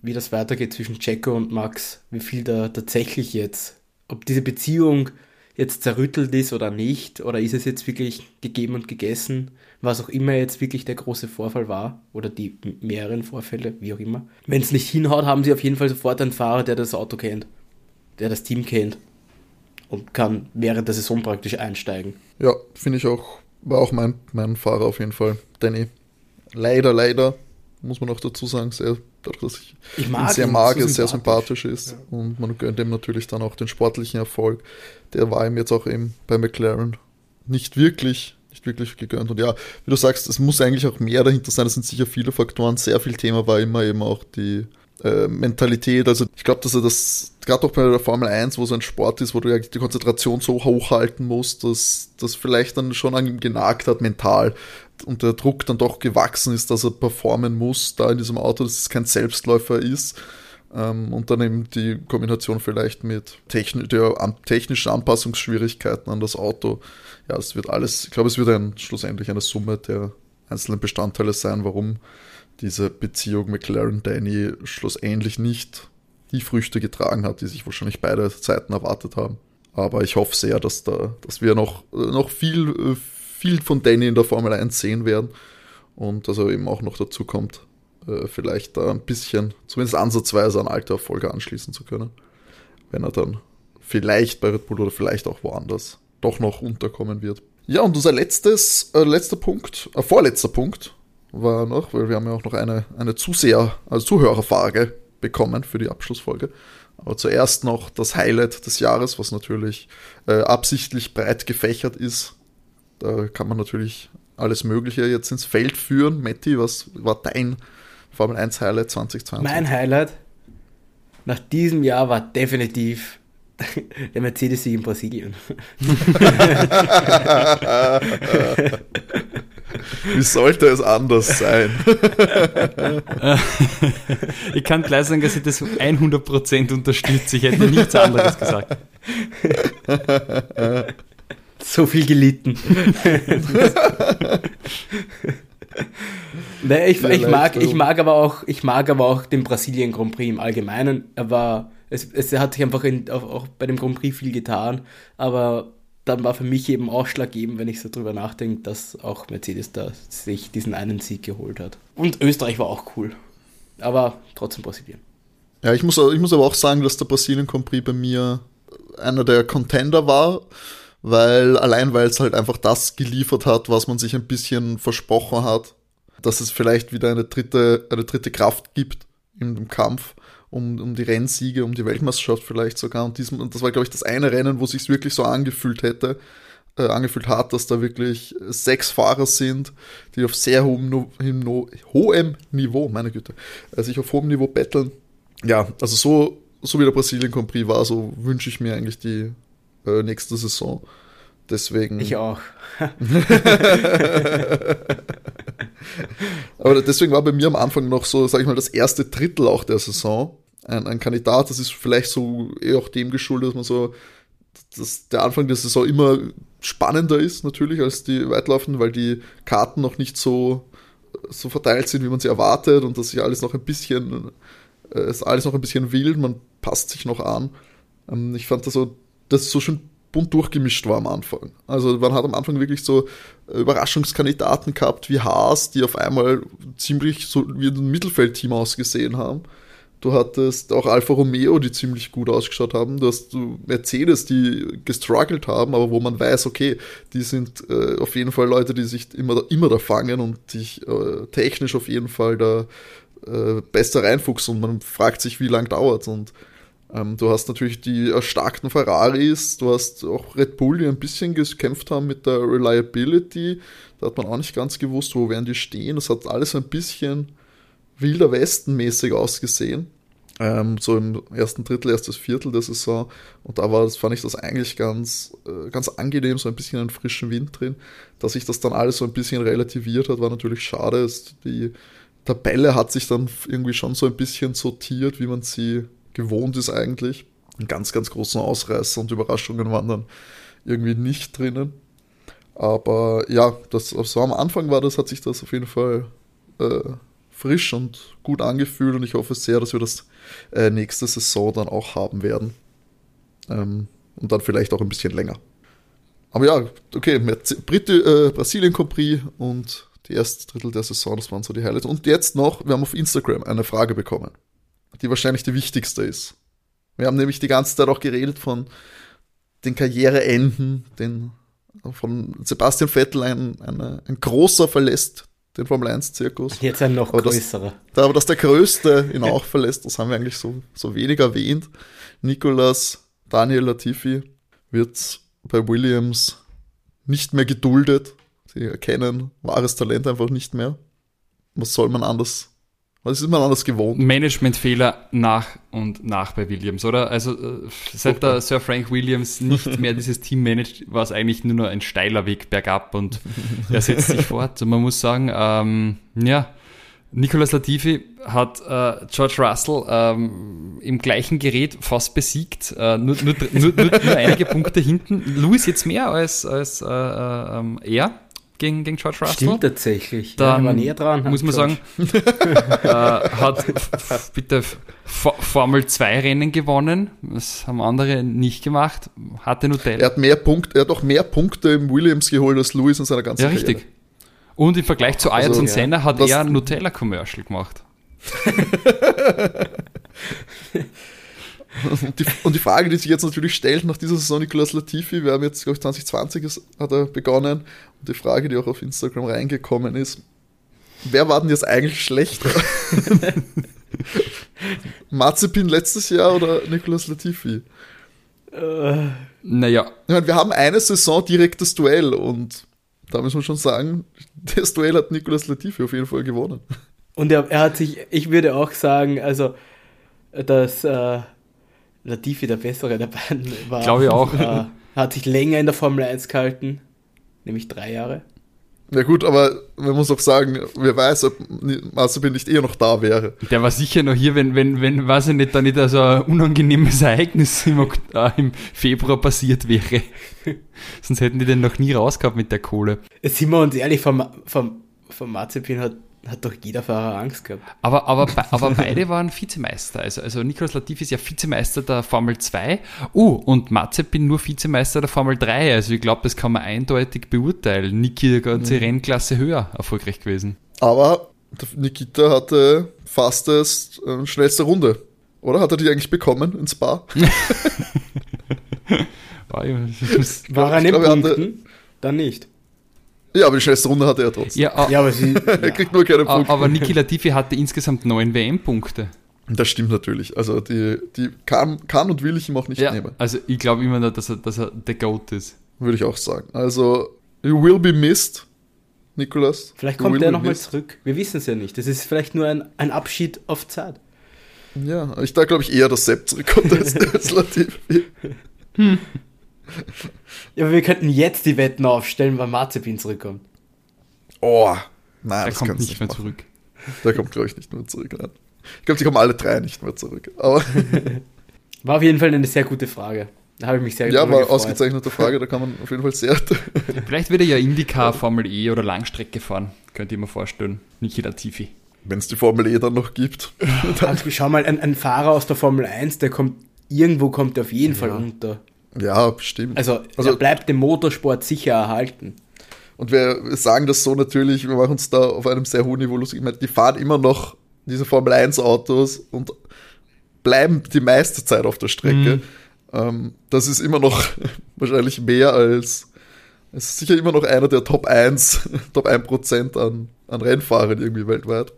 [SPEAKER 3] wie das weitergeht zwischen Checo und Max, wie viel da tatsächlich jetzt, ob diese Beziehung jetzt zerrüttelt ist oder nicht, oder ist es jetzt wirklich gegeben und gegessen, was auch immer jetzt wirklich der große Vorfall war, oder die mehreren Vorfälle, wie auch immer. Wenn es nicht hinhaut, haben sie auf jeden Fall sofort einen Fahrer, der das Auto kennt, der das Team kennt und kann während der Saison praktisch einsteigen.
[SPEAKER 1] Ja, finde ich auch, war auch mein, mein Fahrer auf jeden Fall, Danny. Leider, leider, muss man auch dazu sagen, sehr dadurch, dass ich, ich ihn sehr mag, so sehr sympathisch ist. Ja. Und man gönnt ihm natürlich dann auch den sportlichen Erfolg. Der war ihm jetzt auch eben bei McLaren nicht wirklich, nicht wirklich gegönnt. Und ja, wie du sagst, es muss eigentlich auch mehr dahinter sein. Es sind sicher viele Faktoren. Sehr viel Thema war immer eben auch die äh, Mentalität. Also ich glaube, dass er das, gerade auch bei der Formel 1, wo so ein Sport ist, wo du ja die Konzentration so hochhalten musst, dass das vielleicht dann schon an ihm genagt hat mental und der Druck dann doch gewachsen ist, dass er performen muss da in diesem Auto, dass es kein Selbstläufer ist. Ähm, und dann eben die Kombination vielleicht mit techni der an, technischen Anpassungsschwierigkeiten an das Auto. Ja, es wird alles, ich glaube, es wird ein, schlussendlich eine Summe der einzelnen Bestandteile sein, warum diese Beziehung McLaren-Danny schlussendlich nicht die Früchte getragen hat, die sich wahrscheinlich beide Seiten erwartet haben. Aber ich hoffe sehr, dass, da, dass wir noch, noch viel, viel von Danny in der Formel 1 sehen werden und dass er eben auch noch dazu kommt, äh, vielleicht da ein bisschen, zumindest ansatzweise an alte Erfolge anschließen zu können, wenn er dann vielleicht bei Red Bull oder vielleicht auch woanders doch noch unterkommen wird. Ja, und unser letztes, äh, letzter Punkt, äh, vorletzter Punkt war noch, weil wir haben ja auch noch eine, eine Zuseher, also Zuhörerfrage bekommen für die Abschlussfolge. Aber zuerst noch das Highlight des Jahres, was natürlich äh, absichtlich breit gefächert ist. Da kann man natürlich alles Mögliche jetzt ins Feld führen. Matti, was war dein Formel 1 Highlight 2020?
[SPEAKER 3] Mein Highlight nach diesem Jahr war definitiv der Mercedes-Sieg in Brasilien.
[SPEAKER 1] Wie sollte es anders sein?
[SPEAKER 2] ich kann gleich sagen, dass ich das 100% unterstütze. Ich hätte nichts anderes gesagt.
[SPEAKER 3] So viel gelitten. nee, ich, ich, mag, ich, mag aber auch, ich mag aber auch den Brasilien Grand Prix im Allgemeinen. Er war, es, es hat sich einfach in, auch, auch bei dem Grand Prix viel getan, aber dann war für mich eben ausschlaggebend, wenn ich so drüber nachdenke, dass auch Mercedes da sich diesen einen Sieg geholt hat. Und Österreich war auch cool. Aber trotzdem Brasilien.
[SPEAKER 1] Ja, ich muss, ich muss aber auch sagen, dass der Brasilien Grand Prix bei mir einer der Contender war, weil allein weil es halt einfach das geliefert hat, was man sich ein bisschen versprochen hat, dass es vielleicht wieder eine dritte, eine dritte Kraft gibt im Kampf um, um die Rennsiege, um die Weltmeisterschaft vielleicht sogar. Und, diesem, und das war, glaube ich, das eine Rennen, wo sich wirklich so angefühlt hätte, äh, angefühlt hat, dass da wirklich sechs Fahrer sind, die auf sehr hohem, no, hohem Niveau, meine Güte, äh, sich auf hohem Niveau betteln. Ja, also so, so wie der Brasilien Grand war, so wünsche ich mir eigentlich die äh, nächste Saison. Deswegen.
[SPEAKER 3] Ich auch.
[SPEAKER 1] Aber deswegen war bei mir am Anfang noch so, sag ich mal, das erste Drittel auch der Saison ein, ein Kandidat. Das ist vielleicht so eher auch dem geschuldet, dass man so, dass der Anfang der Saison immer spannender ist natürlich als die weitlaufenden, weil die Karten noch nicht so, so verteilt sind, wie man sie erwartet und dass sich alles noch ein bisschen, äh, ist alles noch ein bisschen wild, man passt sich noch an. Ähm, ich fand das so, dass es so schön bunt durchgemischt war am Anfang. Also man hat am Anfang wirklich so Überraschungskandidaten gehabt wie Haas, die auf einmal ziemlich so wie ein Mittelfeldteam ausgesehen haben. Du hattest auch Alfa Romeo, die ziemlich gut ausgeschaut haben. Du hast Mercedes, die gestruggelt haben, aber wo man weiß, okay, die sind äh, auf jeden Fall Leute, die sich immer, immer da fangen und sich äh, technisch auf jeden Fall da äh, besser reinfuchsen und man fragt sich, wie lang dauert Und ähm, du hast natürlich die erstarkten Ferraris, du hast auch Red Bull, die ein bisschen gekämpft haben mit der Reliability. Da hat man auch nicht ganz gewusst, wo werden die stehen. Das hat alles ein bisschen wilder Westen-mäßig ausgesehen. Ähm, so im ersten Drittel, erstes Viertel der Saison. Und da war fand ich das eigentlich ganz, äh, ganz angenehm, so ein bisschen einen frischen Wind drin. Dass sich das dann alles so ein bisschen relativiert hat, war natürlich schade. Die Tabelle hat sich dann irgendwie schon so ein bisschen sortiert, wie man sie gewohnt ist eigentlich. Einen ganz, ganz großen Ausreißer und Überraschungen waren dann irgendwie nicht drinnen. Aber ja, das so am Anfang war das, hat sich das auf jeden Fall äh, frisch und gut angefühlt und ich hoffe sehr, dass wir das äh, nächste Saison dann auch haben werden. Ähm, und dann vielleicht auch ein bisschen länger. Aber ja, okay, Brit äh, Brasilien Prix und die erste Drittel der Saison, das waren so die Highlights. Und jetzt noch, wir haben auf Instagram eine Frage bekommen, die wahrscheinlich die wichtigste ist. Wir haben nämlich die ganze Zeit auch geredet von den Karriereenden, den, von Sebastian Vettel ein, ein, ein großer verlässt den Formel 1-Zirkus.
[SPEAKER 3] Jetzt ein noch
[SPEAKER 1] aber
[SPEAKER 3] größerer.
[SPEAKER 1] Das, aber dass der Größte ihn auch verlässt, das haben wir eigentlich so, so wenig erwähnt. Nicolas Daniel Latifi wird bei Williams nicht mehr geduldet. Sie erkennen wahres Talent einfach nicht mehr. Was soll man anders was ist man anders gewohnt?
[SPEAKER 2] Managementfehler nach und nach bei Williams, oder? Also äh, seit der Sir Frank Williams nicht mehr dieses Team managt, war es eigentlich nur noch ein steiler Weg bergab und er setzt sich fort. Und man muss sagen, ähm, ja, Nicolas Latifi hat äh, George Russell ähm, im gleichen Gerät fast besiegt, äh, nur, nur, nur, nur, einige Punkte hinten. Lewis jetzt mehr als, als äh, äh ähm, er gegen, gegen George Russell.
[SPEAKER 3] Stimmt tatsächlich.
[SPEAKER 2] Dann ja, näher dran. Muss man sagen, äh, hat bitte Formel 2 Rennen gewonnen. Das haben andere nicht gemacht. Hatte Nutella.
[SPEAKER 1] Er hat mehr Punkte, er hat auch mehr Punkte im Williams geholt als Lewis in seiner ganzen
[SPEAKER 2] ja, Karriere. Ja, richtig. Und im Vergleich zu Ayrton also, Senna ja, hat er ein Nutella-Commercial gemacht.
[SPEAKER 1] Und die, und die, Frage, die sich jetzt natürlich stellt nach dieser Saison, Nicolas Latifi, wir haben jetzt, glaube ich, 2020 ist, hat er begonnen. Und die Frage, die auch auf Instagram reingekommen ist, wer war denn jetzt eigentlich schlechter? Mazepin letztes Jahr oder Nicolas Latifi?
[SPEAKER 2] Äh, naja.
[SPEAKER 1] Ich meine, wir haben eine Saison direktes Duell und da muss man schon sagen, das Duell hat Nicolas Latifi auf jeden Fall gewonnen.
[SPEAKER 3] Und er, er hat sich, ich würde auch sagen, also, dass äh, Latifi der bessere der beiden war.
[SPEAKER 2] Glaube ich auch.
[SPEAKER 3] Äh, hat sich länger in der Formel 1 gehalten, nämlich drei Jahre.
[SPEAKER 1] Ja gut, aber man muss auch sagen, wer weiß, ob Mazepin nicht eher noch da wäre.
[SPEAKER 2] Der war sicher noch hier, wenn, wenn, wenn, weiß ich nicht, da nicht so ein unangenehmes Ereignis im, äh, im Februar passiert wäre. Sonst hätten die den noch nie rausgehabt mit der Kohle.
[SPEAKER 3] Sind wir uns ehrlich, vom, vom, vom Mazepin hat hat doch jeder Fahrer Angst gehabt.
[SPEAKER 2] Aber, aber, aber beide waren Vizemeister. Also, also Nicolas Latifi ist ja Vizemeister der Formel 2. Uh, und Mazepin nur Vizemeister der Formel 3. Also ich glaube, das kann man eindeutig beurteilen. Niki die ganze mhm. Rennklasse höher erfolgreich gewesen.
[SPEAKER 1] Aber Nikita hatte fast das äh, schnellste Runde. Oder hat er die eigentlich bekommen ins Spa?
[SPEAKER 3] War er in den Punkten? Dann nicht.
[SPEAKER 1] Ja, aber die schnellste Runde hatte er trotzdem.
[SPEAKER 2] Ja, ja aber sie, er kriegt nur keine Punkte. Aber Niki Latifi hatte insgesamt neun WM-Punkte.
[SPEAKER 1] Das stimmt natürlich. Also die, die kann, kann und will ich ihm auch nicht ja, nehmen.
[SPEAKER 2] Also ich glaube immer noch, dass er, dass er der Goat ist.
[SPEAKER 1] Würde ich auch sagen. Also, you will be missed, Nikolas.
[SPEAKER 3] Vielleicht kommt er nochmal zurück. Wir wissen es ja nicht. Das ist vielleicht nur ein, ein Abschied auf Zeit.
[SPEAKER 1] Ja, ich da glaube ich eher, dass Sepp zurückkommt als, als Latifi. Hm.
[SPEAKER 3] Ja, aber wir könnten jetzt die Wetten aufstellen, wann Marzipin zurückkommt.
[SPEAKER 1] Oh, nein,
[SPEAKER 2] der das kommt nicht, nicht mehr machen. zurück.
[SPEAKER 1] Der kommt, glaube ich, nicht mehr zurück. Nein. Ich glaube, die kommen alle drei nicht mehr zurück. Aber
[SPEAKER 3] war auf jeden Fall eine sehr gute Frage. Da habe ich mich sehr
[SPEAKER 1] Ja, war gefreut. ausgezeichnete Frage, da kann man auf jeden Fall sehr.
[SPEAKER 2] Vielleicht würde ja Indycar Formel E oder Langstrecke fahren, könnte ich mir vorstellen. Niki Latifi.
[SPEAKER 1] Wenn es die Formel E dann noch gibt.
[SPEAKER 3] dann. Also, schau mal, ein, ein, Fahrer aus der Formel 1, der kommt, irgendwo kommt der auf jeden ja. Fall unter.
[SPEAKER 1] Ja, bestimmt.
[SPEAKER 3] Also, also bleibt dem Motorsport sicher erhalten.
[SPEAKER 1] Und wir sagen das so natürlich, wir machen uns da auf einem sehr hohen Niveau lustig. Ich meine, die fahren immer noch diese Formel 1 Autos und bleiben die meiste Zeit auf der Strecke. Mhm. Ähm, das ist immer noch wahrscheinlich mehr als, es ist sicher immer noch einer der Top 1, Top 1 Prozent an, an Rennfahrern irgendwie weltweit.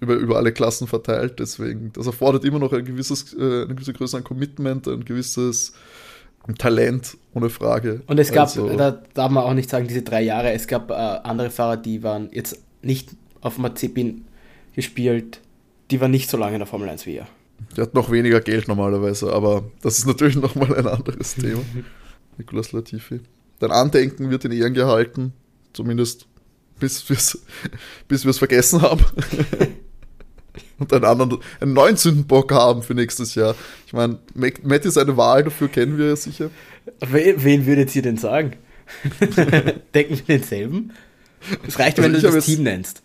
[SPEAKER 1] Über, über alle Klassen verteilt. Deswegen, das erfordert immer noch ein gewisses, äh, eine gewisse Größe an Commitment, ein gewisses ein Talent, ohne Frage.
[SPEAKER 3] Und es gab, also, da darf man auch nicht sagen, diese drei Jahre, es gab äh, andere Fahrer, die waren jetzt nicht auf Mazepin gespielt, die waren nicht so lange in der Formel 1 wie er.
[SPEAKER 1] Der hat noch weniger Geld normalerweise, aber das ist natürlich nochmal ein anderes Thema. Nicolas Latifi. Dein Andenken wird in Ehren gehalten, zumindest bis wir es bis vergessen haben. Und einen anderen, einen neuen Sündenbock haben für nächstes Jahr. Ich meine, Matt ist eine Wahl, dafür kennen wir ja sicher.
[SPEAKER 3] Wen, wen würdet ihr denn sagen? Denken wir denselben? Es reicht, also wenn du das Team nennst.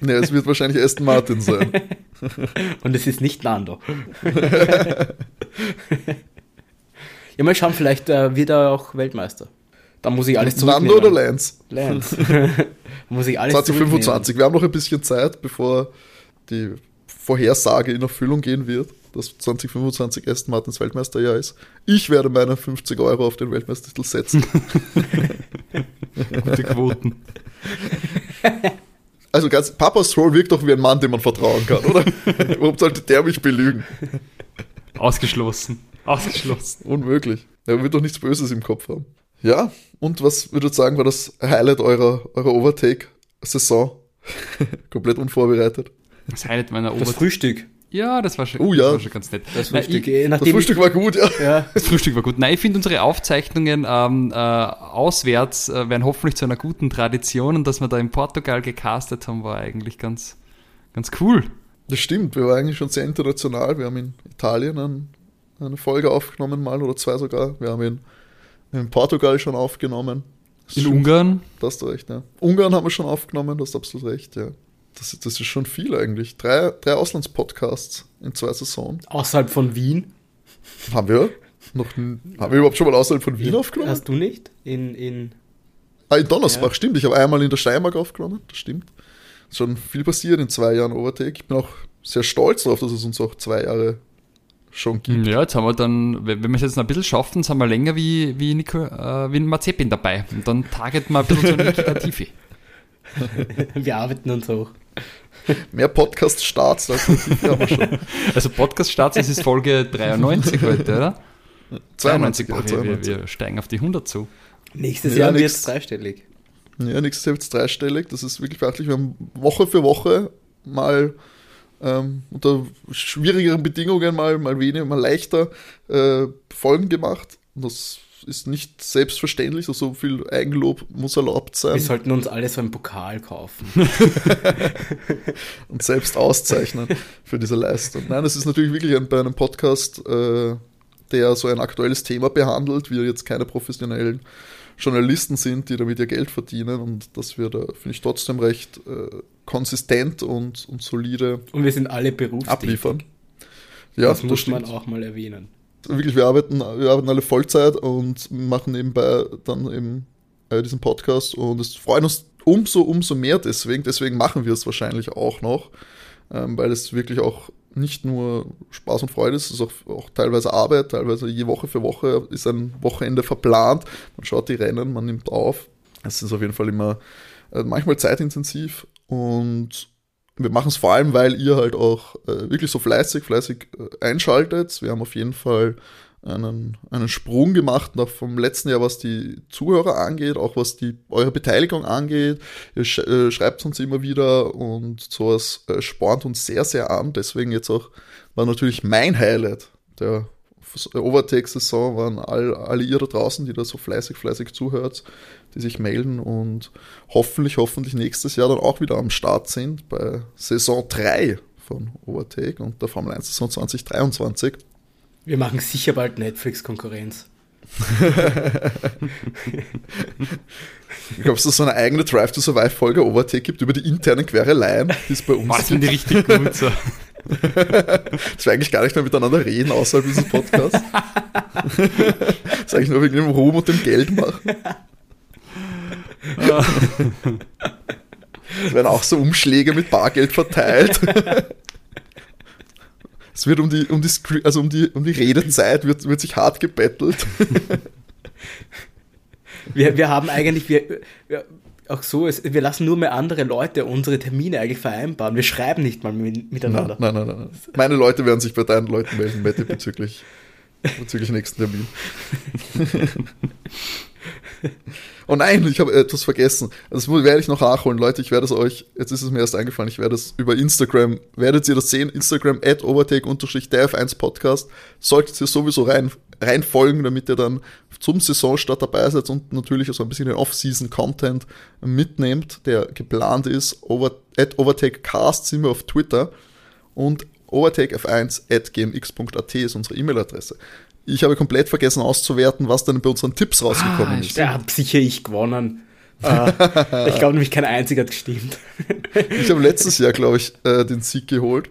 [SPEAKER 1] Ne, es wird wahrscheinlich Aston Martin sein.
[SPEAKER 3] Und es ist nicht Nando. ja, mal schauen, vielleicht äh, wird er auch Weltmeister. Da muss ich alles
[SPEAKER 1] zurücknehmen. Nando oder Lance?
[SPEAKER 3] Lance. muss ich alles
[SPEAKER 1] 2025. Wir haben noch ein bisschen Zeit, bevor die Vorhersage in Erfüllung gehen wird, dass 2025 Aston Martins Weltmeisterjahr ist. Ich werde meine 50 Euro auf den Weltmeistertitel setzen.
[SPEAKER 2] Gute Quoten.
[SPEAKER 1] Also ganz, Papa Stroll wirkt doch wie ein Mann, dem man vertrauen kann, oder? Warum sollte der mich belügen?
[SPEAKER 2] Ausgeschlossen. Ausgeschlossen.
[SPEAKER 1] Unmöglich. Er wird doch nichts Böses im Kopf haben. Ja, und was würdet ihr sagen, war das Highlight eurer, eurer Overtake-Saison? Komplett unvorbereitet.
[SPEAKER 2] Das Highlight meiner
[SPEAKER 3] Ober Das Frühstück.
[SPEAKER 2] Ja, das war schon,
[SPEAKER 1] oh, ja.
[SPEAKER 2] war schon ganz nett.
[SPEAKER 1] Das Frühstück, Nein, ich, das Frühstück war gut, ja.
[SPEAKER 2] ja. Das Frühstück war gut. Nein, ich finde unsere Aufzeichnungen ähm, äh, auswärts äh, werden hoffentlich zu einer guten Tradition und dass wir da in Portugal gecastet haben, war eigentlich ganz, ganz cool.
[SPEAKER 1] Das stimmt, wir waren eigentlich schon sehr international. Wir haben in Italien ein, eine Folge aufgenommen, mal oder zwei sogar. Wir haben in, in Portugal schon aufgenommen.
[SPEAKER 2] Das in stimmt. Ungarn?
[SPEAKER 1] Das hast du recht, ja. Ungarn haben wir schon aufgenommen, das hast du absolut recht, ja. Das, das ist schon viel eigentlich. Drei, drei Auslandspodcasts in zwei Saisonen.
[SPEAKER 3] Außerhalb von Wien?
[SPEAKER 1] Haben wir? Noch, haben wir überhaupt schon mal außerhalb von Wien aufgenommen?
[SPEAKER 3] Hast du nicht? In, in,
[SPEAKER 1] ah, in Donnersbach, ja. stimmt. Ich habe einmal in der Steiermark aufgenommen, das stimmt. Ist schon viel passiert in zwei Jahren Overtake. Ich bin auch sehr stolz darauf, dass es uns auch zwei Jahre schon gibt.
[SPEAKER 2] Ja, jetzt haben wir dann, wenn wir es jetzt noch ein bisschen schaffen, sind wir länger wie, wie, Nico, äh, wie Mazepin dabei. Und dann target wir ein bisschen so eine Tiefe.
[SPEAKER 3] wir arbeiten uns hoch.
[SPEAKER 1] Mehr Podcast-Starts als haben wir schon.
[SPEAKER 2] Also Podcast-Starts, das ist Folge 93 heute, oder?
[SPEAKER 1] 92, 92,
[SPEAKER 2] ja, wir, wir, steigen auf die 100 zu.
[SPEAKER 3] Nächstes ja, Jahr wird es dreistellig.
[SPEAKER 1] Ja, nächstes Jahr wird es dreistellig. Das ist wirklich beachtlich. Wir haben Woche für Woche mal ähm, unter schwierigeren Bedingungen mal, mal weniger, mal leichter äh, Folgen gemacht. Und das ist nicht selbstverständlich, so viel Eigenlob muss erlaubt sein.
[SPEAKER 3] Wir sollten uns alle so einen Pokal kaufen.
[SPEAKER 1] und selbst auszeichnen für diese Leistung. Nein, es ist natürlich wirklich ein, bei einem Podcast, äh, der so ein aktuelles Thema behandelt, wir jetzt keine professionellen Journalisten sind, die damit ihr Geld verdienen und dass wir da, finde ich, trotzdem recht äh, konsistent und, und solide
[SPEAKER 3] und wir sind alle berufstätig.
[SPEAKER 1] abliefern.
[SPEAKER 3] Ja, das muss das man auch mal erwähnen.
[SPEAKER 1] Wirklich, wir arbeiten, wir arbeiten alle Vollzeit und machen nebenbei dann eben äh, diesen Podcast und es freut uns umso, umso mehr deswegen. Deswegen machen wir es wahrscheinlich auch noch, ähm, weil es wirklich auch nicht nur Spaß und Freude ist, es ist auch, auch teilweise Arbeit, teilweise je Woche für Woche ist ein Wochenende verplant. Man schaut die Rennen, man nimmt auf. Es ist auf jeden Fall immer äh, manchmal zeitintensiv und wir machen es vor allem, weil ihr halt auch äh, wirklich so fleißig, fleißig äh, einschaltet. Wir haben auf jeden Fall einen, einen Sprung gemacht, noch vom letzten Jahr, was die Zuhörer angeht, auch was die eure Beteiligung angeht. Ihr sch äh, schreibt uns immer wieder und sowas äh, spornt uns sehr, sehr an. Deswegen jetzt auch war natürlich mein Highlight der Overtake-Saison waren all, alle ihr da draußen, die da so fleißig, fleißig zuhört, die sich melden und hoffentlich, hoffentlich nächstes Jahr dann auch wieder am Start sind bei Saison 3 von Overtake und der Formel 1 Saison 2023.
[SPEAKER 3] Wir machen sicher bald Netflix-Konkurrenz.
[SPEAKER 1] Glaubst du, dass es so eine eigene Drive to Survive Folge Overtake gibt über die internen Quereleien,
[SPEAKER 2] die es bei uns Was sind die richtig gut so?
[SPEAKER 1] dass wir eigentlich gar nicht mehr miteinander reden außerhalb dieses Podcasts. das eigentlich nur wegen dem Ruhm und dem Geld machen. Es werden auch so Umschläge mit Bargeld verteilt. Es wird um die, um die, also um die, um die Redezeit wird, wird sich hart gebettelt.
[SPEAKER 3] Wir, wir haben eigentlich, wir, wir auch so, es, wir lassen nur mehr andere Leute unsere Termine eigentlich vereinbaren. Wir schreiben nicht mal miteinander.
[SPEAKER 1] Nein, nein, nein, nein. Meine Leute werden sich bei deinen Leuten melden, Mette, bezüglich, bezüglich nächsten Termin. Oh nein, ich habe etwas vergessen. Das werde ich noch nachholen, Leute. Ich werde es euch, jetzt ist es mir erst eingefallen, ich werde es über Instagram, werdet ihr das sehen, Instagram at overtake-df1 Podcast. Solltet ihr sowieso rein, rein folgen, damit ihr dann zum Saisonstart dabei seid und natürlich so ein bisschen den Off-Season-Content mitnehmt, der geplant ist. Over, at overtakecast sind wir auf Twitter und overtakef1 at gmx.at ist unsere E-Mail-Adresse. Ich habe komplett vergessen auszuwerten, was dann bei unseren Tipps rausgekommen ah, ist.
[SPEAKER 3] Ja, sicher ich gewonnen. uh, ich glaube nämlich kein einziger hat gestimmt.
[SPEAKER 1] ich habe letztes Jahr, glaube ich, äh, den Sieg geholt.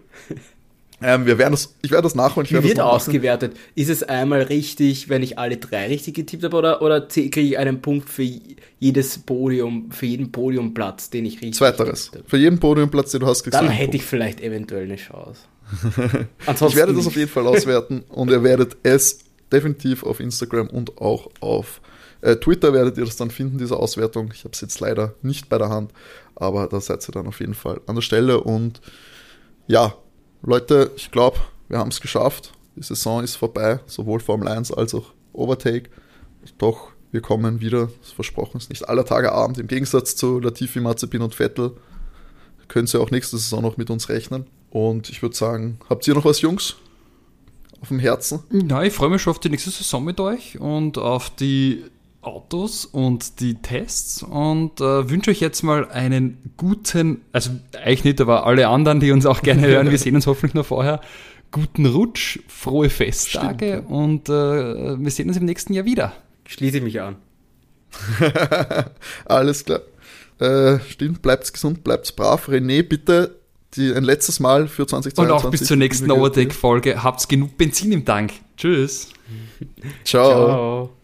[SPEAKER 1] Ähm, wir werden das, ich werde das nachholen.
[SPEAKER 3] Wie wird ausgewertet? Ist es einmal richtig, wenn ich alle drei richtig getippt habe, oder, oder kriege ich einen Punkt für jedes Podium, für jeden Podiumplatz, den ich richtig
[SPEAKER 1] Zweiteres. Für jeden Podiumplatz, den du hast,
[SPEAKER 3] kriegst Dann hätte ich vielleicht eventuell eine Chance.
[SPEAKER 1] ich werde das auf jeden Fall auswerten und ihr werdet es definitiv auf Instagram und auch auf äh, Twitter werdet ihr das dann finden, diese Auswertung. Ich habe es jetzt leider nicht bei der Hand, aber da seid ihr dann auf jeden Fall an der Stelle. Und ja, Leute, ich glaube, wir haben es geschafft. Die Saison ist vorbei, sowohl Formel 1 als auch Overtake. Doch wir kommen wieder, das versprochen ist nicht aller Tage Abend. Im Gegensatz zu Latifi, Mazepin und Vettel können sie auch nächste Saison noch mit uns rechnen. Und ich würde sagen, habt ihr noch was, Jungs? Auf dem Herzen?
[SPEAKER 2] Ja, ich freue mich schon auf die nächste Saison mit euch und auf die Autos und die Tests und äh, wünsche euch jetzt mal einen guten, also eigentlich nicht, aber alle anderen, die uns auch gerne hören, wir sehen uns hoffentlich noch vorher. Guten Rutsch, frohe Festtage Stimmt, und äh, wir sehen uns im nächsten Jahr wieder.
[SPEAKER 3] Schließe ich mich an.
[SPEAKER 1] Alles klar. Äh, stimmt, bleibt's gesund, bleibt's brav. René, bitte die, ein letztes Mal für 2022.
[SPEAKER 2] Und auch bis zur nächsten Overtake-Folge. Habt's genug Benzin im Tank. Tschüss.
[SPEAKER 1] Ciao. Ciao.